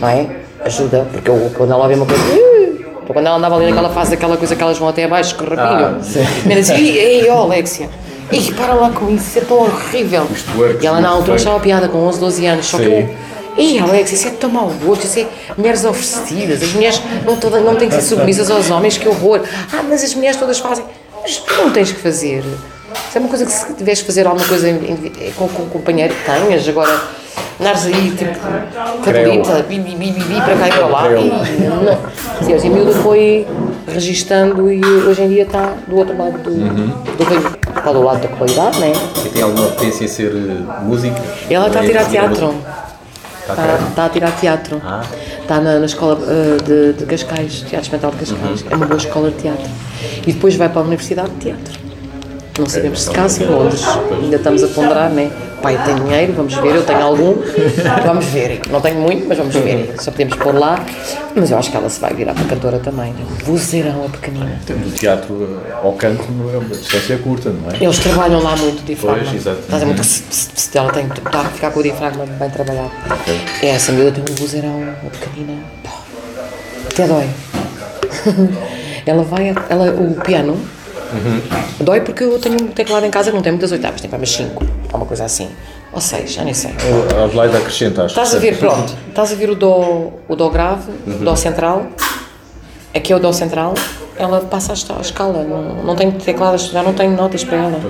não é? Ajuda, porque eu, quando ela vê uma coisa. "Ih", Quando ela andava ali naquela fase, aquela coisa que elas vão até abaixo, que rapinho. Ah, assim, ei, ei, ó, Alexia. Ih, para lá com isso, é tão horrível. twerks E ela na altura achava piada com 11, 12 anos, só que Sim. eu. Ei, Alex, isso é tão mau gosto, isso é mulheres oferecidas, as mulheres não, toda, não têm que ser submissas aos homens, que horror. Ah, mas as mulheres todas fazem. Mas tu não tens que fazer. Isso é uma coisa que se tiveres que fazer alguma coisa em- em- com, com o companheiro que tenhas, agora andares aí tipo cadolita, bi, bi, bi, bi, para cá e para lá. E, não. Sim, hoje a miúda foi registando e hoje em dia está do outro lado do, do rio. Está do lado da qualidade, não é? E tem alguma potência em ser eh, música? Ela está a tirar seguir teatro. Está a Está, a tirar teatro. Ah. Está na, na escola eh, de, de Cascais, Teatro Experimental de Cascais. É uma boa escola de teatro. E depois vai para a Universidade de Teatro. Não sabemos se cá, se em Londres. Ainda estamos a ponderar, né? O pai tem dinheiro, vamos ver. Eu tenho algum, <laughs> vamos ver. Não tenho muito, mas vamos ver. Só podemos pôr lá. Mas eu acho que ela se vai virar para cantora também. Vozeirão a pequenina. Do teatro eh, ao canto não é uma distância curta, não é? Eles trabalham lá muito o diafragma. Pois, exato. A muito. pss, Ela tem que a ficar com o diafragma bem trabalhado. É, Essa miúda tem um vozeirão, uma pequenina. Até dói. <laughs> ela vai. a- Ela, o piano Dói porque eu tenho um teclado em casa que não tem muitas oitavas, tem para umas 5, ou uma coisa assim. Ou 6, já nem sei. A Adelaide acrescenta, acho. Estás a ver, pronto, estás a ver o Dó, o dó grave, o Dó central, aqui é o Dó central, ela passa a esta- a escala, não, não tem teclados, já não tenho notas para ela.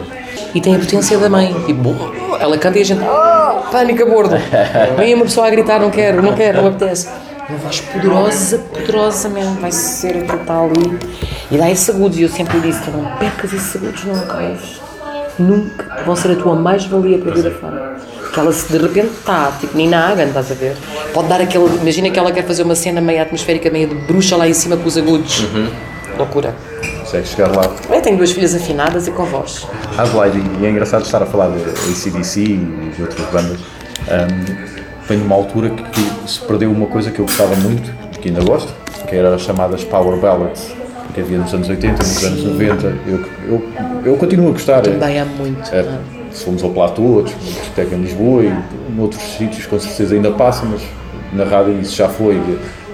E tem a potência da mãe, tipo, ela canta e a gente, ah, pânico a bordo. <laughs> Vem uma pessoa a gritar, não quero, não quero, não apetece. Uma voz poderosa, poderosa mesmo, vai ser aquilo que está ali. E dá esses agudos, e eu sempre disse, tu não percas esses agudos nunca, nunca vão ser a tua mais-valia para a vida fora. Que ela se de repente está, tipo Nina Hagen, estás a ver? Pode dar aquele. Imagina que ela quer fazer uma cena meio atmosférica, meio de bruxa lá em cima com os agudos. Loucura. Consegue chegar lá. Eu tenho duas filhas afinadas e com voz. Adelaide, e é engraçado estar a falar de ACDC e de outras bandas. Um, de uma altura que, que se perdeu uma coisa que eu gostava muito, que ainda gosto, que era as chamadas Power Ballads, que havia nos anos 80, nos anos 90. Eu, eu, eu continuo a gostar. Também há muito. É, se fomos ao Platô, uma discoteca em Lisboa e em outros sítios com certeza ainda passa, mas na rádio isso já foi.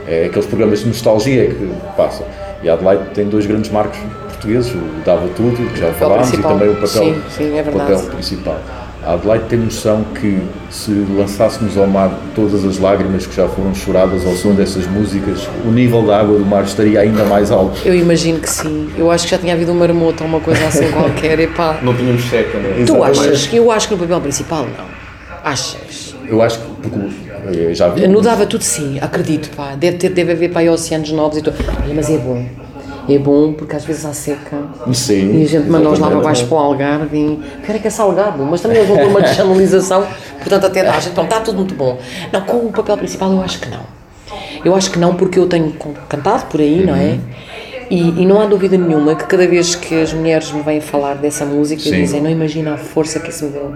É aqueles programas de nostalgia que passam. E a Adelaide tem dois grandes marcos portugueses, o Dava Tudo, que já falámos, e também o papel, Sim, sim, é papel principal. A Adelaide tem noção que se lançássemos ao mar todas as lágrimas que já foram choradas ao som dessas músicas, o nível da água do mar estaria ainda mais alto. Eu imagino que sim. Eu acho que já tinha havido um marmoto ou uma coisa assim <laughs> qualquer. Epá. Não tínhamos seca, né? Tu Exatamente. achas? Eu acho que no papel principal não. Achas? Eu acho que, porque eu já vi. No Dava Tudo sim, acredito, pá. Deve, ter, deve haver pá, oceanos novos e tudo. Mas é bom. É bom porque às vezes há seca. Sim. E a gente manda-os lá para baixo para o Algarve e quero é que é salgado, mas também eles vão ter uma <laughs> deschanelização, portanto até dá, então está tudo muito bom. Não, com o papel principal eu acho que não. Eu acho que não porque eu tenho cantado por aí, não é? E, e não há dúvida nenhuma que cada vez que as mulheres me vêm falar dessa música Sim. dizem, não imagina a força que isso me deu.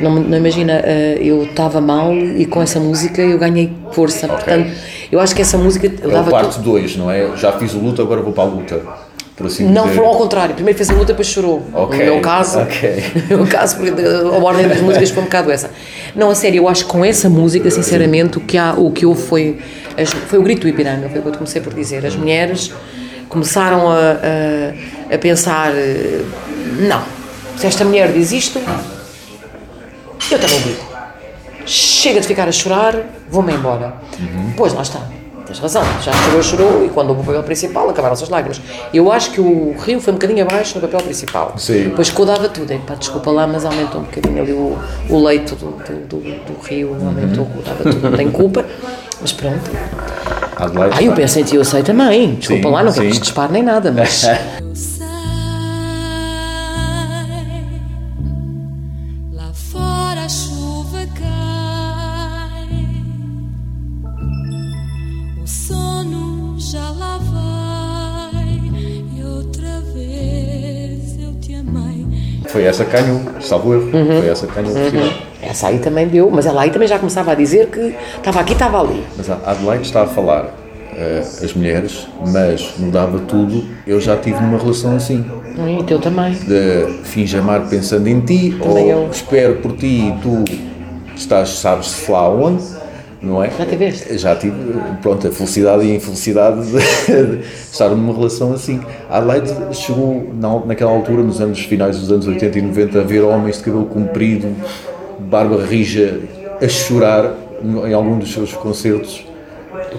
Não, não imagina, eh, eu estava mal e com essa música eu ganhei força. Portanto, eu acho que essa música eu É o dava parte 2, não é? Já fiz o luto, agora vou para a luta. Assim Não, dizer. foi ao contrário. Primeiro fez a luta, depois chorou. Ok, No meu caso, ok. <laughs> no meu caso, porque a ordem das músicas foi um bocado essa. Não, a sério, eu acho que com essa música, sinceramente, o que, há, o que houve foi, foi o grito do Ipiranga, foi o que eu comecei por dizer. As mulheres começaram a, a, a pensar: eh, não, se esta mulher diz isto, eu também digo. Chega de ficar a chorar, vou-me embora. Pois lá está. Tens razão, já chorou, chorou e quando houve o papel principal acabaram-se as lágrimas. Eu acho que o rio foi um bocadinho abaixo no papel principal. Sim. Depois que eu dava tudo, Epá, desculpa lá, mas aumentou um bocadinho ali o, o leito do, do, do, do rio, aumentou, dava tudo, não tenho culpa, mas pronto. Adelaide Ah, eu penso em ti, eu sei também. Desculpa Sim, lá, não quero que sim. dispare nem nada, mas. <laughs> Foi essa que ganhou, salvo erro. Uhum. Foi essa que ganhou o festival. Essa aí também deu, mas ela aí também já começava a dizer que estava aqui, estava ali. Mas a Adelaide está a falar eh, as mulheres, mas no Dava Tudo eu já tive numa relação assim. E teu também. De finge amar pensando em ti, Também ou eu. espero por ti e tu estás, sabes-se lá onde, não é? Já tiveste? Já tive, pronto, a felicidade e a infelicidade de, <laughs> estar numa relação assim. A Adelaide chegou na, naquela altura, nos anos finais dos anos 80 e 90, a ver homens de cabelo comprido, barba rija, a chorar em algum dos seus concertos.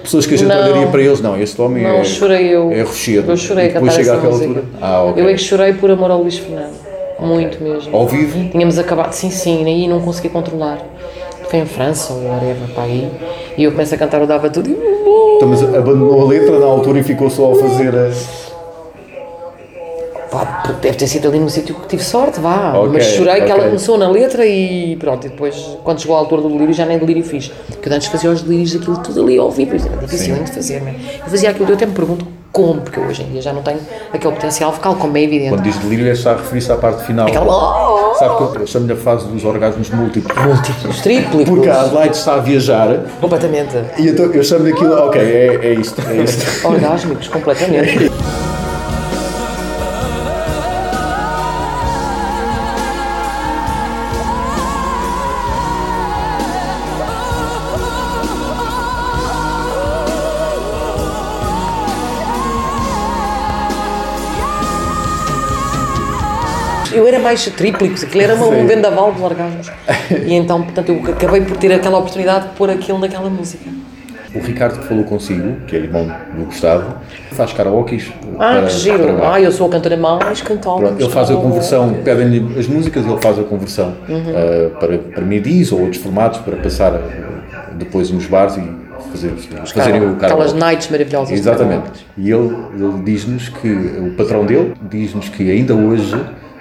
Pessoas que a gente Não. olharia para eles, não, este homem Não, é, chorei eu. é rochedo. Eu chorei E depois chega àquela música. altura. Ah, ok. Eu é que chorei por amor ao Luís Fernando. Muito mesmo. Ao vivo? Tínhamos acabado, sim, sim, aí não consegui controlar. Foi em França ou whatever, para aí. E eu começo a cantar, eu dava tudo. e- Então, mas abandonou a letra na altura e ficou só a fazer a. Pá, deve ter sido ali no sítio que tive sorte, vá. Ok, Mas chorei que ela começou na letra e pronto. E depois, quando chegou à altura do delírio, já nem delírio fiz. Porque eu antes fazia os delírios daquilo tudo ali ao vivo. Era difícil de fazer, né? Eu fazia aquilo, eu até me pergunto como, porque hoje em dia já não tenho aquele potencial vocal, como é evidente. Quando diz delírio, é só a referir-se à parte final. Aquela. Sabe que eu chamo-lhe a fase dos orgasmos múltiplos. Múltiplos, <laughs> triplos. Porque a Adelaide está a viajar Completamente. e então eu chamo-lhe aquilo, ok, é, é isto, é isto. Orgásmicos, completamente. <laughs> tríplicos, aquilo era uma, um vendaval de orgasmos. E então, portanto, eu acabei por ter aquela oportunidade de pôr aquilo naquela música. O Ricardo que falou consigo, que é irmão do Gustavo, faz karaokes. Ah, para- que giro! para. Ah, eu sou a cantora mais cantora. Pronto, ele faz a conversão, pedem-lhe as músicas e ele faz a conversão Uhum. ah, para, para MIDIs ou outros formatos para passar ah, depois nos bares e fazer, fazerem o Aquelas karaoke. nights maravilhosas. Exatamente. E ele, ele diz-nos que, o patrão dele diz-nos que ainda hoje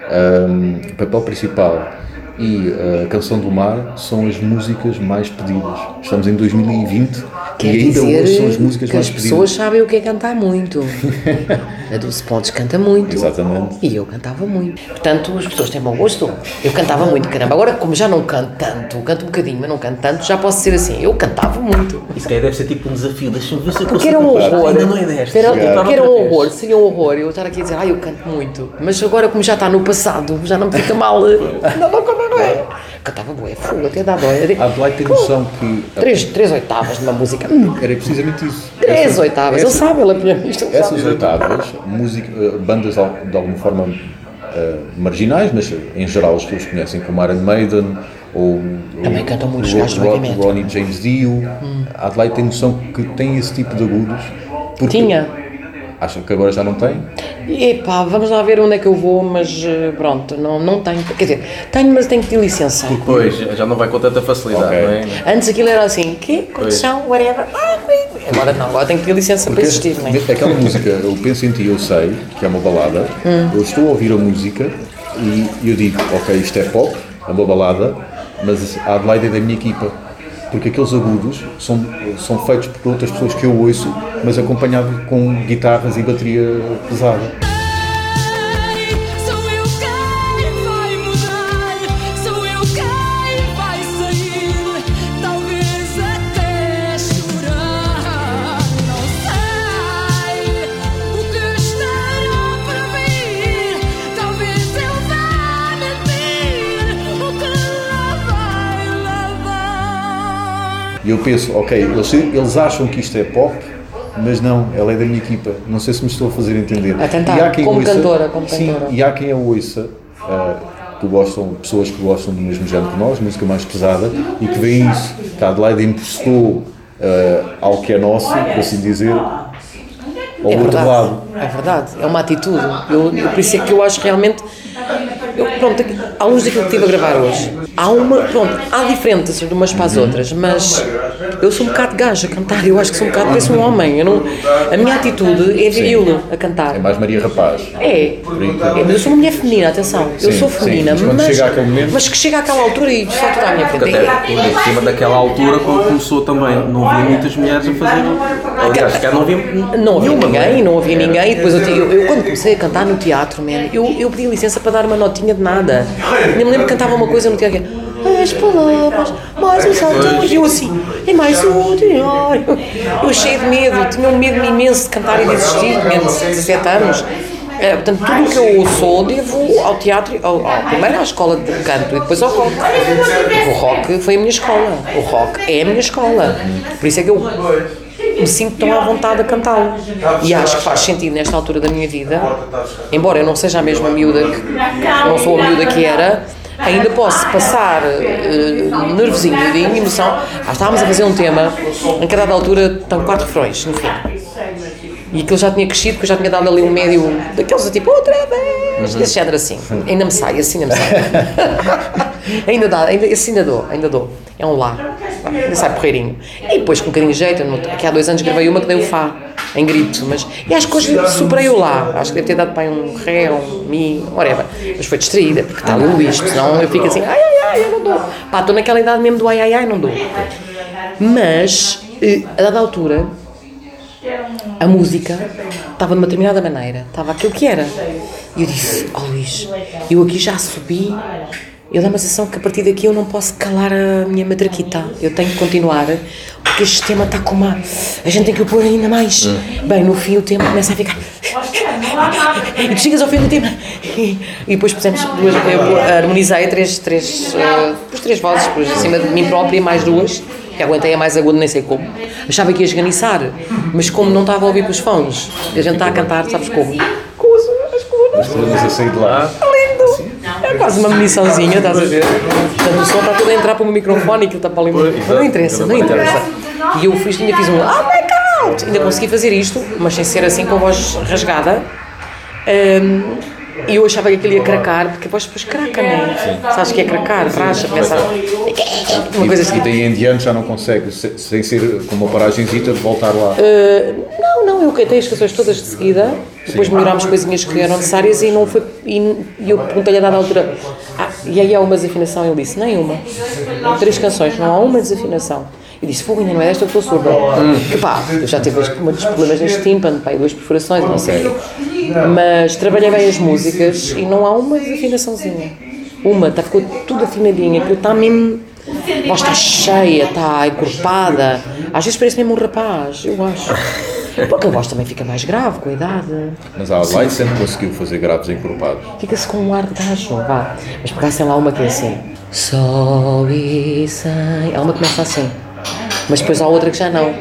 o papel principal e a Canção do Mar são as músicas mais pedidas. Estamos em 2020 Quer e ainda dizer hoje são as músicas que mais as pedidas. pessoas sabem o que é cantar muito. <laughs> a Dulce Pontes canta muito. Exatamente. E eu cantava muito. Portanto, as pessoas têm bom gosto. Eu cantava muito, caramba. Agora, como já não canto tanto, canto um bocadinho, mas não canto tanto, já posso ser assim. Eu cantava muito. Isso aí deve ser tipo um desafio. Deixa-me ver se eu Porque era um cantar. horror. Ainda não é desta. Era, porque era um horror, seria um horror eu estar aqui a dizer, ah, eu canto muito. Mas agora, como já está no passado, já não me fica mal. Não, não, não, não é. Cantava bué, fogo, até dá dó. A Adelaide tem noção que Três, três oitavas numa música. Hum, era precisamente isso. Três Essas- oitavas. Ele sabe, ele é pianista. Essas oitavas, música, eh, bandas de alguma forma eh, marginais, mas em geral as pessoas conhecem como Iron Maiden ou Também cantam muitos gajos do metal. Ronnie James Dio. A Adelaide tem noção que tem esse tipo de agudos. Tinha. Acham que agora já não tem? Epá, vamos lá ver onde é que eu vou, mas eh, pronto, não, não tenho. Quer dizer, tenho, mas tenho que ter licença. Pois, já não vai com tanta facilidade, Ok. não é? Antes aquilo era assim, quê? Condição, whatever. Agora não, agora tenho que ter licença para existir, não é? Aquela música, Eu Penso em Ti, Eu Sei, que é uma balada, Hum. eu estou a ouvir a música e eu digo, ok, isto é pop, é uma balada, mas a Adelaide é da minha equipa. Porque aqueles agudos são, são feitos por outras pessoas que eu ouço, mas acompanhado com guitarras e bateria pesada. E eu penso, ok, eles, eles acham que isto é pop, mas não, ela é da minha equipa. Não sei se me estou a fazer entender. A tentar, E há quem como ouça- cantora, como sim, cantora. E há quem a ouça, ah, que gostam, pessoas que gostam do mesmo género que nós, música mais pesada, e que veem isso, que a Adelaide emprestou ah, ao que é nosso, por assim dizer, ao É outro verdade, lado. é verdade, é uma atitude. Eu, eu- por isso é que eu acho realmente. Eu- pronto, à luz daquilo que estive a gravar hoje, há uma. Pronto, há diferenças de umas para as outras, mas eu sou um bocado gajo a cantar, eu acho que sou um bocado, pareço um homem. Eu não, a minha atitude é viril a cantar. É mais Maria Rapaz. É, é, mas eu sou uma mulher feminina, atenção, eu Sim, sou sim, feminina, mas quando mas, chega àquele momento- mas que chega àquela altura e de facto está à minha frente. Até por cima daquela altura, quando começou também, não havia muitas mulheres a fazer. Aliás, cá não havia. Não havia nenhuma, ninguém, é? não havia ninguém. E depois eu, eu, eu, quando comecei a cantar no teatro, man, eu, eu pedi licença para dar uma notinha de nada. Nem me lembro que cantava uma coisa no teatro que é, As palavras, mais um salto. E eu assim, e mais um diário. Eu cheio de medo, tinha um medo imenso de cantar e de existir, de 17 anos. Eh, portanto, tudo o que eu sou devo ao teatro, ao, ao- primeiro à escola de canto e depois ao rock. O rock foi a minha escola. O rock é a minha escola. Por isso é que eu me sinto tão à vontade a cantá-lo. E acho que faz sentido nesta altura da minha vida, embora eu não seja a mesma miúda que não sou a miúda que era, ainda posso passar eh, nervosinho, miudinho, emoção. Ah, estávamos a fazer um tema, em cada altura estão quatro refrões, no fim. E aquilo já tinha crescido, porque eu já tinha dado ali um médio daqueles do tipo, outra vez, desse género assim. Ainda me sai, assim ainda me sai. <laughs> ainda dá, ainda, esse ainda dou, ainda dou. É um lá, porreirinho. E depois com um bocadinho de jeito, aqui há dois anos gravei uma que dei o Fá, em grito, mas. E acho que hoje superei o lá. Acho que deve ter dado para um Ré, um Mi, whatever. Mas foi distraída, porque está ali o Luís, senão eu fico assim, ai ai ai, eu não dou. Pá, estou naquela idade mesmo do ai ai ai, não dou. Mas, eh, a dada altura, a música estava de uma determinada maneira, estava aquilo que era. E eu disse, oh Luís, eu aqui já subi, eu dá uma sensação que a partir daqui eu não posso calar a minha matraquita, eu tenho que continuar, porque este tema está com uma. A gente tem que o pôr ainda mais. Bem, no fim o tema começa a ficar. E tu chegas ao fim do tema. E depois pusemos duas. Eu harmonizei três, três, eh, depois três vozes, depois acima de mim própria, mais duas que aguentei a mais agudo, nem sei como. Achava que ia esganiçar, mas como não estava a ouvir pelos fones, a gente está a cantar, sabes como? Com as, as colunas. Mas a sair de lá. É quase uma muniçãozinha, estás a ver? Portanto, o som está todo a entrar para o meu microfone e aquilo está para ali. Não interessa, não interessa. E eu fiz, ainda fiz um oh my god! Ainda consegui fazer isto, mas sem ser assim com a voz rasgada. Ahm, e eu achava que aquilo ia cracar, porque voz depois craca, não é? Sabes que é cracar, racha, começa a... Uma coisa assim. E daí em diante já não consegue, se- sem ser com uma de voltar lá. Não, não, eu cantei as canções todas de seguida, depois melhorámos coisinhas que eram necessárias e não foi. E, e eu perguntei-lhe a dada altura, ah, e aí há uma desafinação? Ele disse, nenhuma. Três canções, não há uma desafinação. Eu disse, fogo, ainda não é desta, eu estou surda. Que pá, eu já tive muitos problemas neste tímpano, pá, e duas perfurações, não sei. Mas trabalhei bem as músicas e não há uma desafinaçãozinha. Uma, tá, ficou tudo afinadinho, aquilo está mesmo. Está cheia, está encorpada. Às vezes parece mesmo um rapaz, eu acho. Porque a voz também fica mais grave com a idade. Mas a Adelaide sempre conseguiu fazer graves encorpados. Fica-se com um ar de gajo, vá. Mas por acaso tem lá uma que é assim. Só e sem. Há uma que começa assim. Mas depois há outra que já não.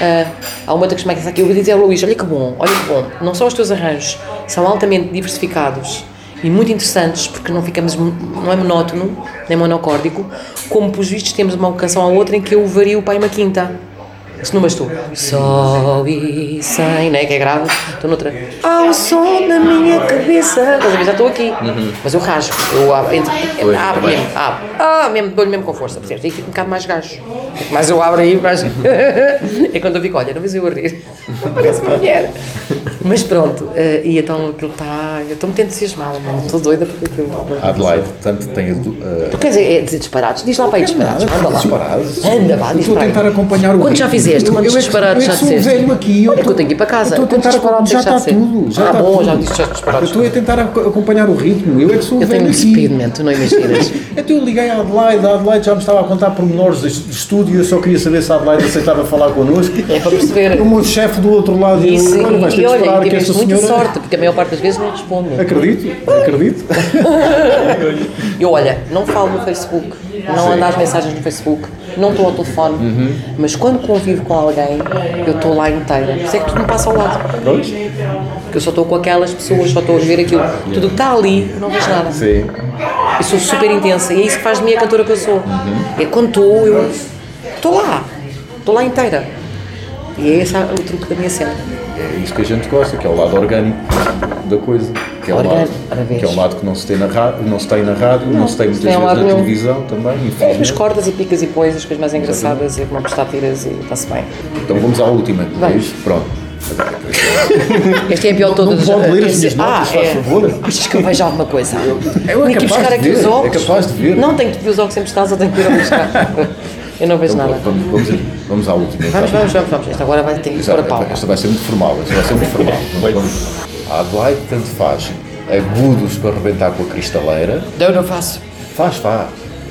Ah, há uma outra que começa aqui. Eu vou dizer ao Luís: olha que bom, olha que bom. Não só os teus arranjos são altamente diversificados e muito interessantes, porque não ficamos, não é monótono, nem monocórdico, como pelos vistos temos uma canção à outra em que eu vario para uma quinta. Se não bastou. Só e sem, né? Que é grave. Estou noutra. Um som na minha cabeça. Estás a ver? Já estou aqui. Mas eu rasgo. Eu abro. Entre, abro mesmo. Abro. Ah, mesmo, dou-lhe mesmo com força. Percebes? Aí fica um bocado mais gajo. Mas eu abro aí, mais. é <laughs> quando eu fico, olha, não vês eu a rir. <laughs> Parece uma mulher. Mas pronto. eh, e então aquilo está. Eu estou muito entusiasmada, mano. Estou doida porque aquilo. Adelaide, tanto tem. Uh, Tu queres é dizer disparados? Diz lá para aí disparados. Anda lá. disparados. Anda, vá, diz estou a tentar acompanhar o Quantos já ritmo. Fizeste? Eu- Quantos eu é disparados eu é já que sou disseste? velho aqui. Eu Olha que eu tenho que ir para casa. eu estou a tentar disparados já que já está disseste? tudo. Já Ah, está bom, tudo. já disse já disparados. Eu estou a tentar ac- acompanhar o ritmo. Eu é que sou Eu velho tenho um aqui. despedimento, tu não imaginas. <laughs> Então eu liguei à Adelaide, a Adelaide já me estava a contar pormenores de de estúdio, eu só queria saber se a Adelaide aceitava falar connosco. É para perceber. O meu chefe do outro lado E, se, olha, vais ter e de olha, esperar e que esta tiveste muita sorte, porque a maior parte das vezes não responde. Acredito, <laughs> acredito. Eu, olha, não falo no Facebook, não ando às mensagens no Facebook, não estou ao telefone, Uhum. mas quando convivo com alguém, eu estou lá inteira. Por isso é que tudo me passa ao lado. Porque eu só estou com aquelas pessoas, só estou a ver aquilo. Tudo que está ali, eu não vejo nada. Sim. Eu sou super intensa e é isso que faz de mim a cantora que eu sou. Uhum. É quando estou, eu estou lá, estou lá inteira. E é esse o truque da minha cena. É isso que a gente gosta, que é o lado orgânico da coisa. Que é, o lado, que é o lado que não se tem na rádio, não se tem, na rádio, não, se tem muitas tem vezes na nenhum. televisão também, É, mas infelizmente. cortas e picas e pões as coisas mais engraçadas e como prestar tiras e está-se bem. Então vamos à última. É isso? Pronto. <laughs> Este é a pior de todas. Não pode ler as minhas notas, ah, faz é. favor. Achas que eu vejo alguma coisa? eu é que ir capaz buscar de aqui ver, os é óculos. capaz de ver. Não, tenho que ver os óculos sempre estás, eu tenho que ir ao buscar. <laughs> Eu não vejo Então, nada. vamos, vamos, vamos à última. então. Vamos, vamos, vamos, vamos. Esta agora vai ter que pôr a Exato, pau. esta vai ser muito formal, esta vai ser muito formal. <laughs> Vamos- A Adelaide tanto faz agudos para arrebentar com a cristaleira. Eu não faço. Faz, faz.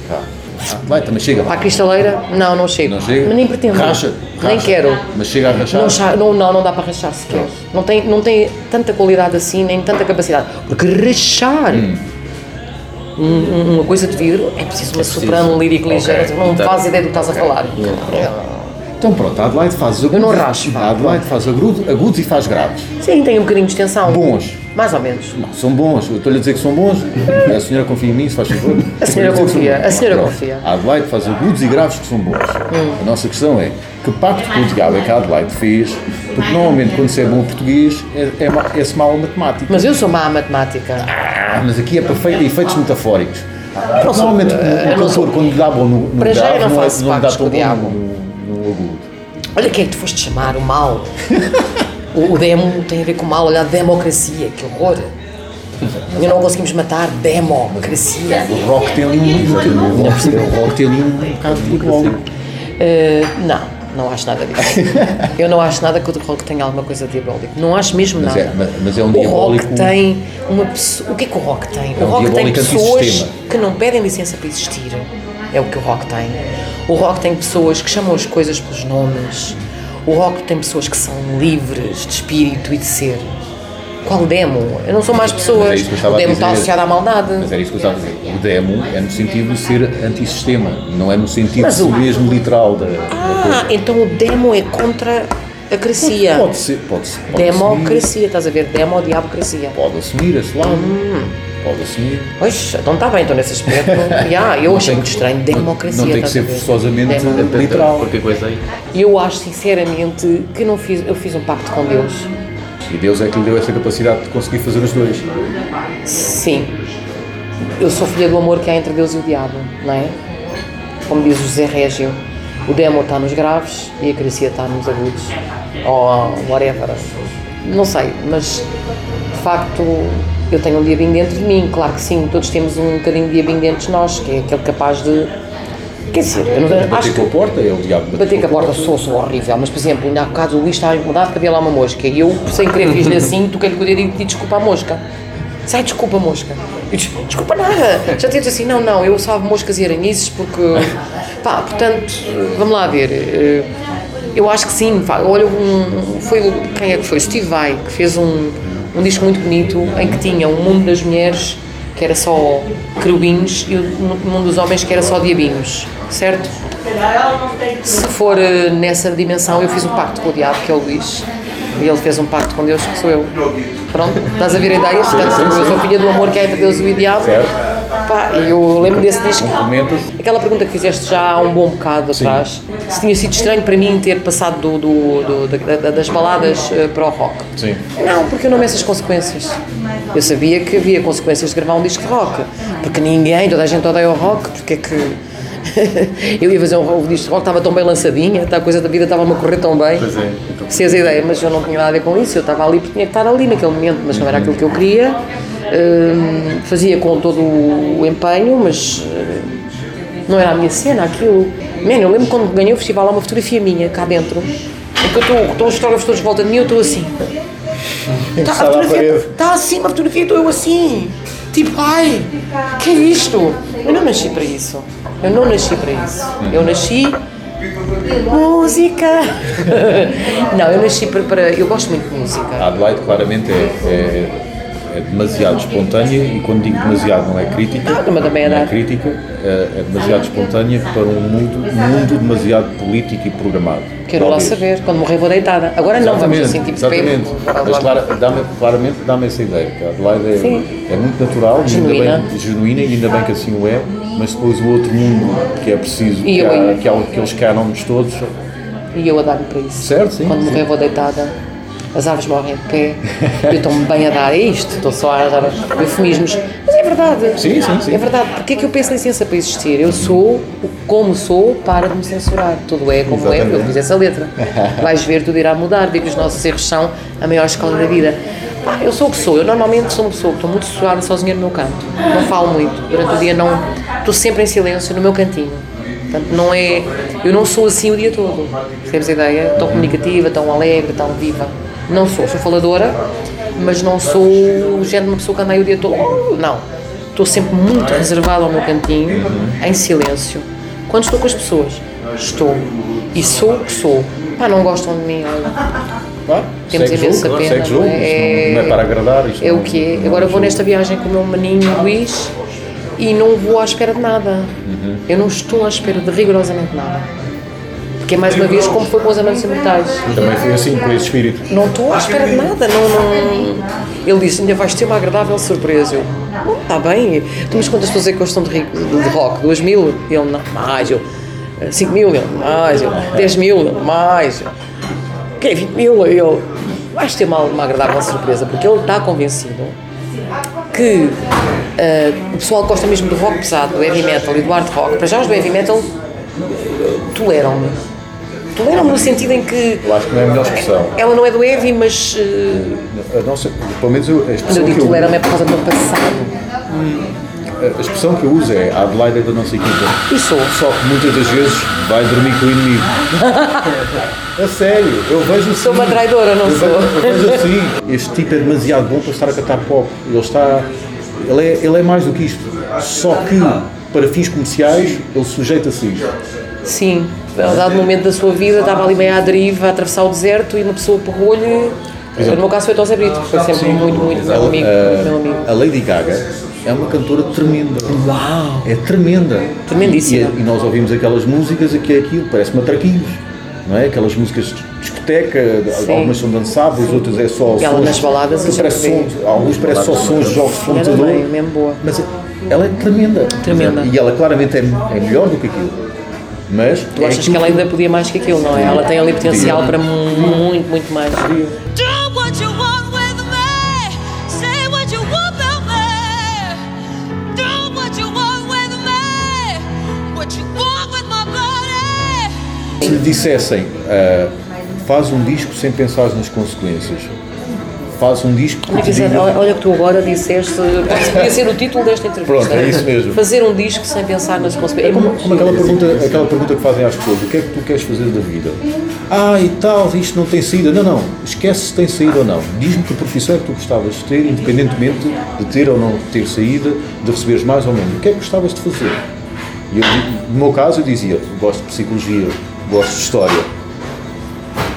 Faz. A Adelaide também chega Para a cristaleira, não, não chego. Não chega? Mas nem pretendo. Racha. Nem racha. quero. Mas chega a rachar. Não, não, não, não dá para rachar sequer. Não tem, não tem tanta qualidade assim, nem tanta capacidade. Porque rachar Hum. Um- um- uma coisa de vidro é preciso uma soprano lírica ligeira. Não Então- fazes ideia do que estás a falar. Então pronto, a Adelaide faz agudos. Eu não vá. A Adelaide faz agudos, agudos e faz graves. Sim, tem um bocadinho de extensão. Bons. Mais ou menos. Não, são bons. Eu estou-lhe a dizer que são bons. A senhora confia em mim, se faz favor. A senhora confia, a senhora Pronto. confia. A Adelaide faz agudos e graves que são bons. Hum. A nossa questão é, que pacto com o diabo é que a Adelaide fez? Porque normalmente quando se é bom português, é, é, ma- é-se mal a matemática. Mas eu sou má a matemática. Ah, mas aqui é para fe- efeitos metafóricos. Normalmente o, o cantor, quando lhe dá bom no, no Para já grave, eu não é- faço não dá tão com o bom diabo. no, agudo. Olha quem é que tu foste chamar, o mal. <laughs> o, o demo tem a ver com o mal, olha a democracia, que horror. E não conseguimos matar democracia. O rock tem ali um, o rock tem ali um bocado de igual. Uh, não, não acho nada disso. <laughs> Eu não acho nada que o rock tenha alguma coisa diabólica. Não acho mesmo Mas nada. é- mas- é um o diabólico- rock tem uma pessoa. O que é que o rock tem? É o um rock tem pessoas que não pedem licença para existir. É o que o rock tem. O rock tem pessoas que chamam as coisas pelos nomes. O rock tem pessoas que são livres de espírito e de ser. Qual demo? Eu não sou mais Mas pessoas. é o demo está associado à maldade. Mas era isso que eu estava a dizer. O demo é no sentido de ser antissistema, não é no sentido Mas o- mesmo literal da, da Ah, coisa. então o demo é contra a cracia. Pode ser, pode ser. Pode Democracia, estás a ver? Demo, diabocracia. Assumir, pode assumir esse lado. Pode assumir. Pois, então está bem, então nesse aspecto. <laughs> yeah, eu achei muito estranho. Democracia. Não tem que estás ser forçosamente Democracia. literal. Qualquer coisa aí. E eu acho sinceramente que não fiz, eu fiz um pacto com Deus. E Deus é que lhe deu essa capacidade de conseguir fazer os dois. Sim. Eu sou filha do amor que há entre Deus e o diabo, não é? Como diz o José Régio, o demo está nos graves e a caricia está nos agudos. Ou whatever. Não sei, mas de facto eu tenho um diabinho dentro de mim, claro que sim, todos temos um bocadinho de diabinho dentro de nós, que é aquele capaz de. Quer dizer, eu não acho Bater que. com a porta é o diabo. Bater com a porta sou, sou horrível, mas por exemplo, ainda há bocado o Luís estava incomodado porque havia lá uma mosca e eu, sem querer, fiz-lhe <laughs> assim, toquei-lhe com o dedo e pedi desculpa à mosca. Sai, desculpa, mosca. Eu disse, desculpa nada. Já dito assim, não, não, eu salvo moscas e aranhices porque. Pá, portanto, vamos lá ver. eh, Eu acho que sim, olha, um, foi, quem é que foi? Steve Vai, que fez um, um disco muito bonito em que tinha um mundo das mulheres que era só querubins e o mundo dos homens que era só diabinhos, certo? Se for eh, nessa dimensão, eu fiz um pacto com o diabo, que é o Luís, e ele fez um pacto com Deus, que sou eu. Pronto, estás a ver a ideia? Portanto, eu sou filha do amor que é entre Deus e o diabo. Pá, e eu lembro desse disco. Aquela pergunta que fizeste já há um bom bocado atrás, se tinha sido estranho para mim ter passado do, do- do- da- da- das baladas eh, para o rock. Sim. Não, porque eu não meço as consequências. Eu sabia que havia consequências de gravar um disco de rock. Porque ninguém, toda a gente odeia o rock, porque é que. <laughs> eu ia fazer um, um disco de rock, estava tão bem lançadinha, tá, a coisa da vida estava-me a correr tão bem. Pois é. Se as ideias, mas eu não tinha nada a ver com isso, eu estava ali porque tinha que estar ali naquele momento, mas não era aquilo que eu queria. Fazia com todo o empenho, mas hum, não era a minha cena aquilo. Man, eu lembro quando ganhei o festival, há uma fotografia minha cá dentro, em que eu estou, estão os fotógrafos todos de volta de mim, eu estou assim. Está <laughs> a fotografia, está assim uma fotografia, estou eu assim. Tipo, ai, que é isto? Eu não nasci para isso. Eu não nasci para isso. Eu nasci música. <laughs> não, eu nasci para, para- Eu gosto muito de música. A Adelaide claramente é, é, é demasiado espontânea e quando digo demasiado não é crítica, Ah, mas também é não é crítica, é, é demasiado espontânea para um mundo, um mundo demasiado político e programado. Quero lá Talvez. saber, quando morrer vou deitada. Agora não, vamos assim, tipo, exatamente. Mas clara- dá-me- claramente dá-me essa ideia, que a Adelaide é, é muito natural, Genuína. ainda bem, genuína e ainda bem que assim o é, mas depois o outro mundo que é preciso, E que, há, que há aqueles cânones todos, E eu a dar-me para isso. Certo, sim, Quando sim. morrer vou deitada. As aves morrem de pé. Eu estou-me bem a dar. É isto. Estou só a arranjar eufemismos. Mas é verdade. Sim, sim, sim. É verdade. Porque é que eu peço licença para existir? Eu sou o como sou para de me censurar. Tudo é como é, porque eu fiz essa letra. <laughs> Vais ver, tudo irá mudar. Digo que os nossos erros são a maior escola da vida. Pá, eu sou o que sou. Eu normalmente sou uma pessoa que estou muito sossegada sozinha no meu canto. Não falo muito. Durante o dia não. Estou sempre em silêncio no meu cantinho. Portanto, não é. Eu não sou assim o dia todo. Percebes a ideia? Tão comunicativa, tão alegre, tão viva. Não sou. Sou faladora, mas não sou o género de uma pessoa que anda aí o dia todo. "Uh", Não. Estou sempre muito reservada ao meu cantinho, em silêncio. Quando estou com as pessoas, estou. E sou o que sou. Pá, não gostam de mim, olha. Claro, Temos segue imensa jogo, pena, jogo, não é? não, não é para agradar. Isto É o que é. Agora vou nesta viagem com o meu maninho Luís e não vou à espera de nada. Uhum. Eu não estou à espera de rigorosamente nada. Porque é mais uma vez como foi com os amantes imortais. Também foi assim, com esse espírito. Não estou à espera de nada. Não, não... Ele disse: ainda vais ter uma agradável surpresa. Eu, não, está bem. Tu, mas quantas pessoas é que gostam de, de, rock? Duas mil? Ele, não, mais. Eu, cinco mil? Ele, mais. Eu, dez mil? Ele, mais. Eu, que 20 mil? Ele, vais ter uma, uma agradável surpresa, porque ele está convencido que ah, o pessoal gosta mesmo do rock pesado, do heavy metal e do hard rock, para já os do heavy metal eh, toleram-me. Toleram-me no sentido em que Eu acho que não é a melhor expressão. ela não é do heavy, mas A nossa, pelo menos eu, a quando eu expressão digo eu, toleram-me é por causa do meu passado. a expressão que eu uso é a Adelaide é da nossa equipa. E sou. Só que muitas das vezes vai dormir com o inimigo. <laughs> A sério, eu vejo assim. Sou uma traidora, não eu sou? Vejo, eu vejo <laughs> assim. Este tipo é demasiado bom para estar a cantar pop. Ele está. Ele é, ele é mais do que isto. Só que, para fins comerciais, ele sujeita-se a isto. Sim, a dado momento da sua vida estava ali meio à deriva, a atravessar o deserto e uma pessoa pegou-lhe. No meu caso foi Tom Zé Brito, que foi sempre muito, muito meu amigo. muito meu amigo. A Lady Gaga é uma cantora tremenda. Uau! É tremenda. Tremendíssima. E, e nós ouvimos aquelas músicas e que é aquilo, parece matraquinhos. Não é? Aquelas músicas discoteca, algumas são dançáveis, outras é só E ela nas baladas que parece sons, alguns parece só sons de jogos de computador. bem, mesmo boa. Mas ela é tremenda. Tremenda. E ela claramente é, é melhor do que aquilo. Mas Tu achas que ela ainda podia mais que aquilo, não é? Ela tem ali potencial para mu- muito, muito mais. Do what you want with me. Say what you want about me. Do what you want with me. What you want with my body. se lhe dissessem ah, faz um disco sem pensar nas consequências, faz um disco que que diga- Olha que tu agora disseste, podia ser o título desta entrevista. Pronto, é isso mesmo. Fazer um disco sem pensar nas consequências. É como, como aquela, pergunta, aquela pergunta que fazem às pessoas: o que é que tu queres fazer da vida? Ah, e tal, isto não tem saída. Não, não, esquece se tem saída ou não. Diz-me que profissão é que tu gostavas de ter, independentemente de ter ou não ter saída, de receberes mais ou menos. O que é que gostavas de fazer? E eu, no meu caso, eu dizia: gosto de psicologia, gosto de história.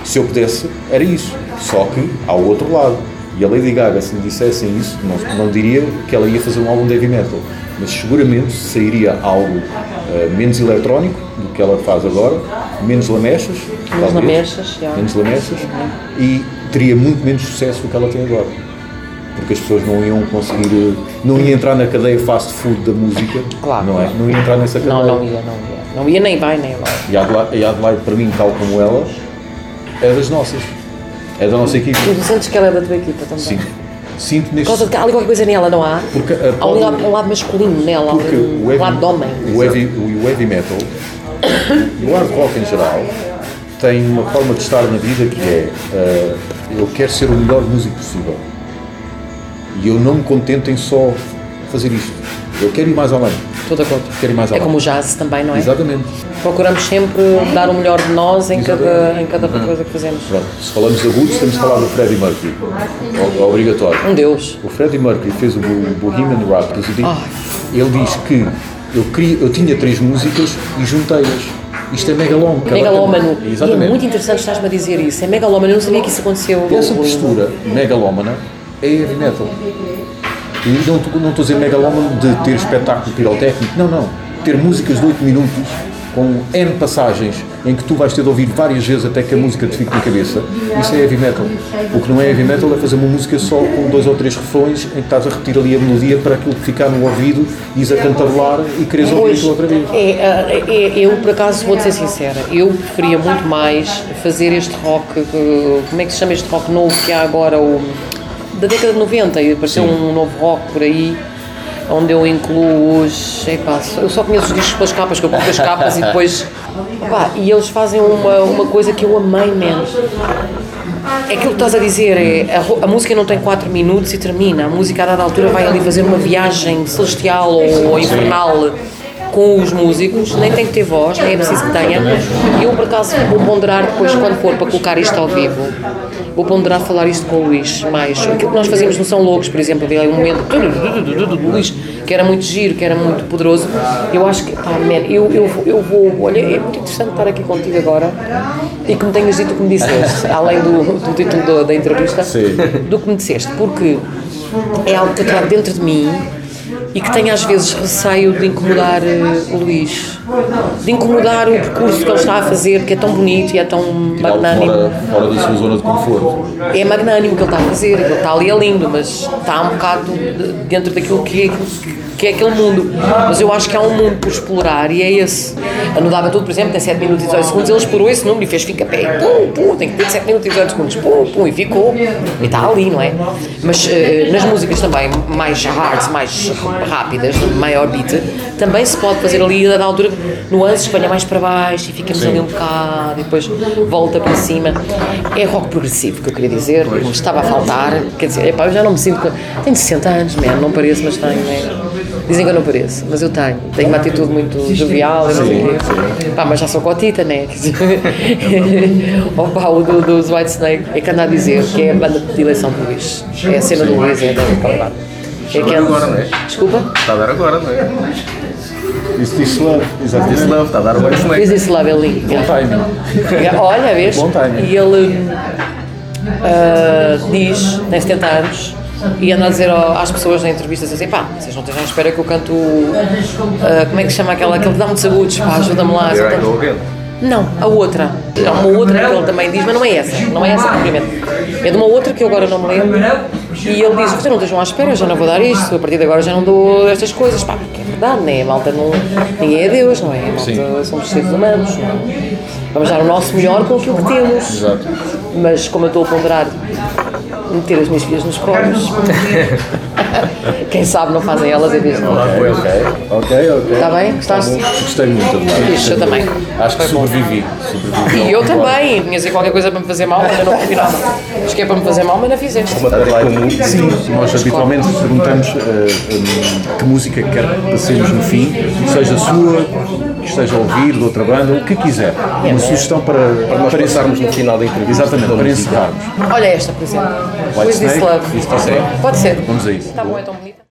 Se eu pudesse, era isso. Só que há o outro lado. E a Lady Gaga, se me dissessem isso, não, não diria que ela ia fazer um álbum de heavy metal. Mas seguramente sairia algo eh, menos eletrónico do que ela faz agora, menos lamechas. Menos lamechas. Menos lamechas. E teria muito menos sucesso do que ela tem agora. Porque as pessoas não iam conseguir. Não ia entrar na cadeia fast food da música. Claro. Não é? Não ia entrar nessa cadeia. Não, não ia, não ia. Não ia nem vai, nem vai. E a Adelaide, e a Adelaide, para mim, tal como ela, é das nossas. É da nossa equipe. Tu sentes que ela é da tua equipa também? Sim. Sinto Por neste. causa de que há ali qualquer coisa nela, não há? Porque a Há um lado, um lado masculino nela, Porque um o heavy, lado de homem. o heavy, o heavy metal e <coughs> o hard rock em geral tem uma forma de estar na vida que é eh, eu quero ser o melhor músico possível e eu não me contento em só fazer isto. Eu quero ir mais além. Acordo. Quero ir mais É como o jazz também, não é? Exatamente. Procuramos sempre dar o melhor de nós em cada, em cada coisa que fazemos. Pronto, se falamos de agudos, temos de falar do Freddie Mercury. O- Obrigatório. Um Deus. O Freddie Mercury fez o Bo- Bohemian Rhapsody. Ai. Ele diz que eu, queria, eu tinha três músicas e juntei-as. Isto é megalómano. Megalómano. E é Exatamente. muito interessante estás-me a dizer isso. É megalómano, eu não sabia que isso aconteceu. Essa postura megalómana é heavy metal. E não estou a dizer megalómano de ter espetáculo pirotécnico, não, não. Ter músicas de 8 minutos com N passagens em que tu vais ter de ouvir várias vezes até que a música te fique na cabeça, isso é heavy metal. O que não é heavy metal é fazer uma música só com dois ou três refrões em que estás a repetir ali a melodia para aquilo que ficar no ouvido e ires a cantarolar e queres ouvir aquilo outra vez. é, é, é, eu por acaso vou-te ser sincera, eu preferia muito mais fazer este rock, como é que se chama este rock novo que há agora, o, da década de 90, e apareceu um novo rock por aí, onde eu incluo os. Epá, eu só conheço os discos pelas capas, que eu compro as capas e depois. <laughs> Epá, e eles fazem uma, uma coisa que eu amei, man. É aquilo que estás a dizer, é, a, a música não tem 4 minutos e termina. A música a dada altura vai ali fazer uma viagem celestial ou, ou infernal com os músicos, nem tem que ter voz, nem é preciso que tenha. Eu, por acaso, vou ponderar depois, quando for para colocar isto ao vivo, vou ponderar falar isto com o Luís mais. Aquilo que nós fazíamos no São Loucos, por exemplo, havia um momento do Luís, que era muito giro, que era muito poderoso. Eu acho que, pá, man, eu, eu, vou- eu vou. Olha, é muito interessante estar aqui contigo agora e que me tenhas dito o que me disseste, <laughs> além do, do título da- da entrevista, do que me disseste, porque é algo que eu trago dentro de mim e que tenho às vezes receio de incomodar eh, o Luís, de incomodar o percurso que ele está a fazer, que é tão bonito e é tão magnânimo. fora, fora da sua zona de conforto. É magnânimo o que ele está a fazer, ele está ali é lindo, mas está um bocado de- dentro daquilo que é, que é aquele mundo. Mas eu acho que há um mundo por explorar e é esse. A No Dava Tudo, por exemplo, tem 7 minutos e 18 segundos, ele explorou esse número e fez fica pé, pum, pum, tem que ter 7 minutos e 18 segundos, pum, pum, e ficou. E está ali, não é? Mas eh, nas músicas também, mais hard, mais rápidas, maior beat, também se pode fazer ali, a dada altura, nuances venha mais para baixo e ficamos ali um bocado e depois volta para cima. É rock progressivo, que eu queria dizer, me estava a faltar. Quer dizer, epá, eu já não me sinto. Tenho 60 anos, man, não pareço, mas tenho. né? Dizem que eu não pareço, mas eu tenho. Tenho uma atitude muito jovial. Pá, mas já sou cotita, né? <laughs> O do, dos White Snake é que anda a dizer que é a banda de eleição do Luís. É a cena do Luís, é da Calvado. É que agora, não é? Desculpa? Está a dar agora, não é? Isso diz love, Disse exatamente. love, está a dar isso Diz esse lá, Belinho. Timing. Olha, vês? Bom timing. E ele ah, diz, tem 70 anos, e anda a dizer às pessoas na entrevista assim, pá, vocês não estejam à espera que eu canto, ah, como é que se chama aquela, aquele que dá muitos agudos, pá, ajuda-me lá. Here I só go again. Não, a outra. Há uma outra que ele também diz, mas não é essa. Não é essa propriamente. É de uma outra que eu agora não me lembro. E ele diz: Vocês não estejam à espera, eu já não vou dar isto. A partir de agora já não dou estas coisas. Pá, porque é verdade, né? A malta não. Ninguém é Deus, não é? A malta somos seres humanos. Não é? Vamos dar o nosso melhor com aquilo que temos. Exato. Mas como eu estou a ponderar meter as minhas filhas nos colos, <laughs> quem sabe não fazem elas em vez de nós. Ok, ok, ok. Está bem? Gostaste? Gostei muito, Adelaide. Fixe, eu também. Acho que sobrevivi. sobrevivi E eu também. Tinha dizer qualquer coisa para me fazer mal, mas eu não ouvi nada. Acho que é para me fazer mal, mas não fizeste. Adelaide, sim, nós habitualmente perguntamos eh, hum, que música quer que passemos no fim, seja sua, que esteja a ouvir, de outra banda, o que quiser. Uma sugestão para, para, Nós passarmos no final da entrevista. Exatamente, para encerrarmos. Olha esta, por exemplo. White Snake? love. Pode ser? Pode ser. Vamos a isso. Está bom, é tão bonita.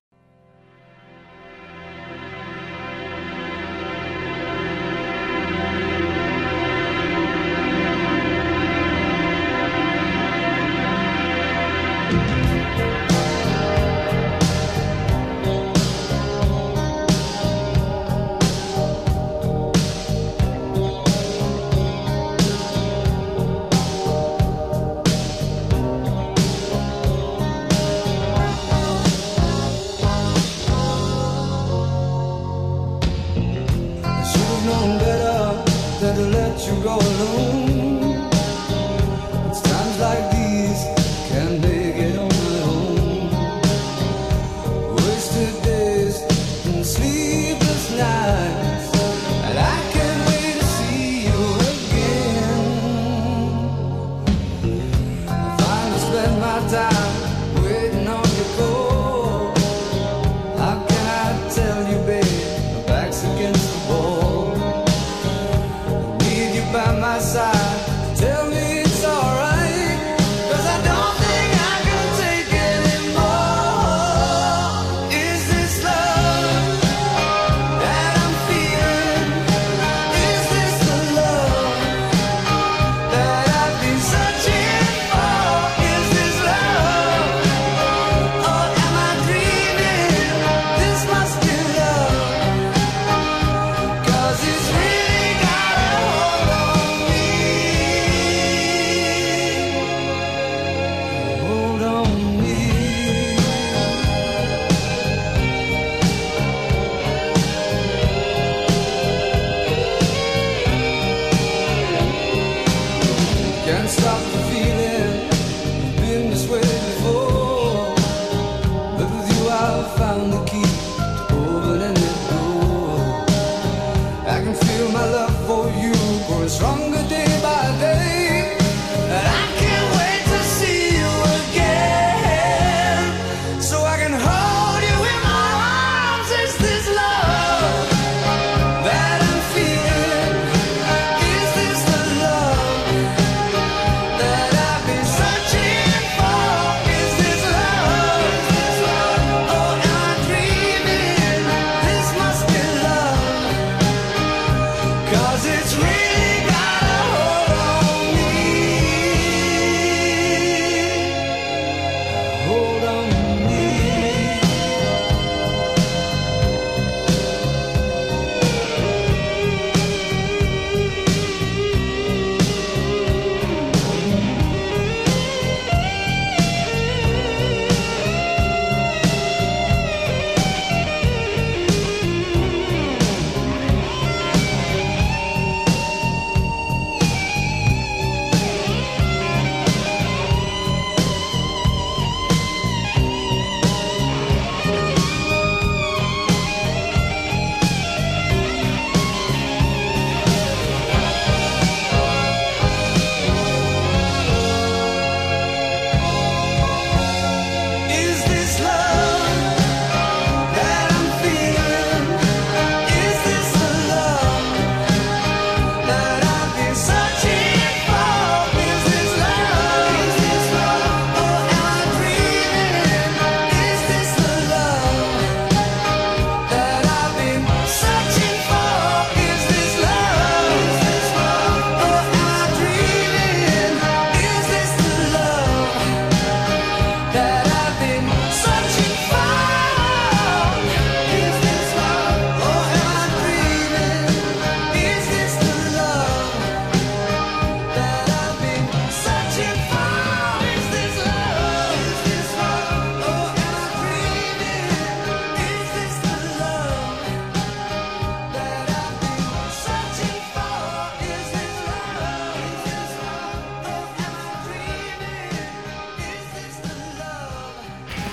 was wrong day by